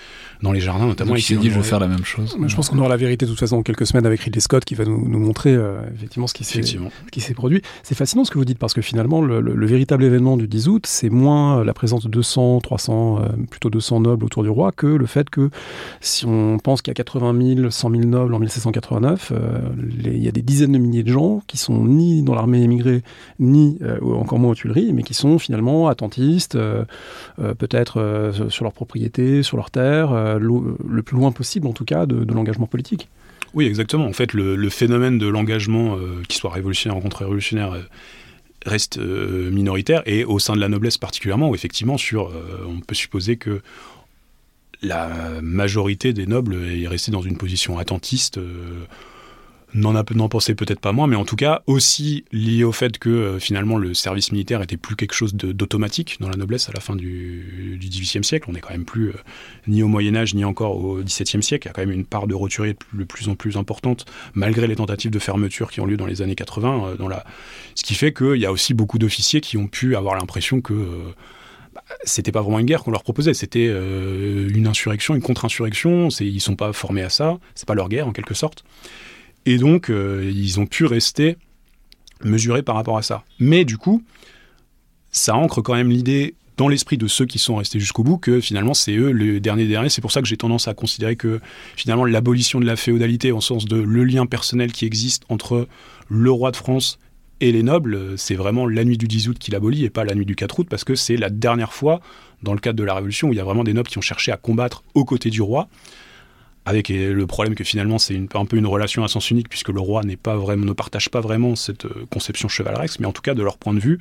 [SPEAKER 3] dans les jardins, notamment.
[SPEAKER 1] il s'est dit, je vais faire la même chose.
[SPEAKER 2] Je pense qu'on aura la vérité de toute façon en quelques semaines avec Ridley Scott qui va nous, nous montrer euh, effectivement ce qui s'est produit. C'est fascinant ce que vous dites parce que finalement, le, le, véritable événement du 10 août, c'est moins la présence de 200, 300, plutôt 200 nobles autour du roi que le fait que si on pense qu'il y a 80 000, 100 000 nobles en 1789, euh, il y a des dizaines de milliers de gens qui sont ni dans l'armée émigrée, ni euh, encore moins aux Tuileries, mais qui sont finalement attentistes, euh, peut-être sur leur propriété, sur leur terre, le plus loin possible en tout cas de, l'engagement politique.
[SPEAKER 3] Oui, exactement. En fait, le, phénomène de l'engagement, qu'il soit révolutionnaire ou contre-révolutionnaire, reste minoritaire et au sein de la noblesse particulièrement où effectivement sur on peut supposer que la majorité des nobles est restée dans une position attentiste. Euh, n'en pensait peut-être pas moins, mais en tout cas aussi lié au fait que euh, finalement le service militaire était plus quelque chose d'automatique dans la noblesse à la fin du, XVIIIe siècle. On n'est quand même plus euh, ni au Moyen Âge ni encore au XVIIe siècle. Il y a quand même une part de roturiers de plus en plus importante, malgré les tentatives de fermeture qui ont lieu dans les années 80. dans la... Ce qui fait qu'il y a aussi beaucoup d'officiers qui ont pu avoir l'impression que c'était pas vraiment une guerre qu'on leur proposait, c'était euh, une insurrection, une contre-insurrection. Ils sont pas formés à ça, c'est pas leur guerre en quelque sorte. Et donc, euh, ils ont pu rester mesurés par rapport à ça. Mais du coup, ça ancre quand même l'idée dans l'esprit de ceux qui sont restés jusqu'au bout que finalement c'est eux le dernier dernier. C'est pour ça que j'ai tendance à considérer que finalement l'abolition de la féodalité, en sens de le lien personnel qui existe entre le roi de France et les nobles, c'est vraiment la nuit du 10 août qui l'abolit et pas la nuit du 4 août, parce que c'est la dernière fois, dans le cadre de la Révolution, où il y a vraiment des nobles qui ont cherché à combattre aux côtés du roi, avec le problème que finalement c'est un peu une relation à sens unique, puisque le roi n'est pas vraiment, ne partage pas vraiment cette euh, conception chevaleresque, mais en tout cas, de leur point de vue,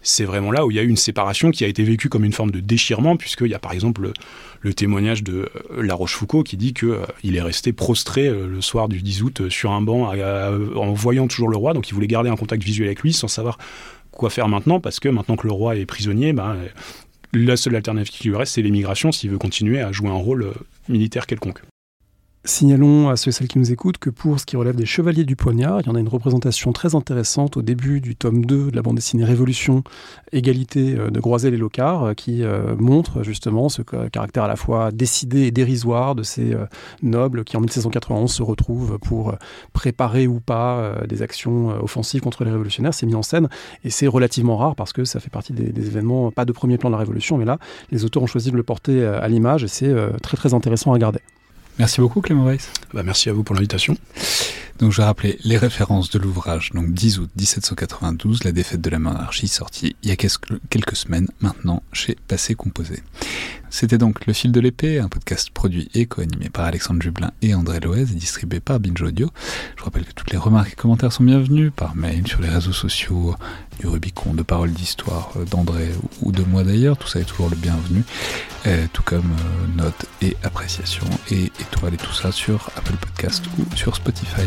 [SPEAKER 3] c'est vraiment là où il y a eu une séparation qui a été vécue comme une forme de déchirement, puisqu'il y a par exemple le, témoignage de euh, La Rochefoucauld qui dit qu'il euh, est resté prostré le soir du 10 août sur un banc en voyant toujours le roi, donc il voulait garder un contact visuel avec lui sans savoir quoi faire maintenant, parce que maintenant que le roi est prisonnier, ben, la seule alternative qui lui reste, c'est l'émigration s'il veut continuer à jouer un rôle militaire quelconque.
[SPEAKER 2] Signalons à ceux et celles qui nous écoutent que pour ce qui relève des Chevaliers du Poignard, il y en a une représentation très intéressante au début du tome 2 de la bande dessinée Révolution, Égalité euh, de Groisel et Locard, euh, qui euh, montre justement ce caractère à la fois décidé et dérisoire de ces nobles qui en 1791 se retrouvent pour préparer ou pas des actions offensives contre les révolutionnaires. C'est mis en scène et c'est relativement rare parce que ça fait partie des, des, événements, pas de premier plan de la Révolution, mais là, les auteurs ont choisi de le porter à l'image et c'est très très intéressant à regarder.
[SPEAKER 1] Merci beaucoup Clément Weiss.
[SPEAKER 3] Bah, merci à vous pour l'invitation.
[SPEAKER 1] Donc je vais rappeler les références de l'ouvrage. Donc 10 août 1792, La défaite de la monarchie, sorti il y a quelques semaines maintenant chez Passé Composé. C'était donc Le fil de l'épée, un podcast produit et co-animé par Alexandre Jublin et André Loez et distribué par Binge Audio. Je rappelle que toutes les remarques et commentaires sont bienvenus par mail, sur les réseaux sociaux, du Rubicon, de paroles d'histoire euh, d'André ou de moi d'ailleurs. Tout ça est toujours le bienvenu, euh, tout comme euh, notes et appréciations et étoiles et tout ça sur Apple Podcast ou sur Spotify.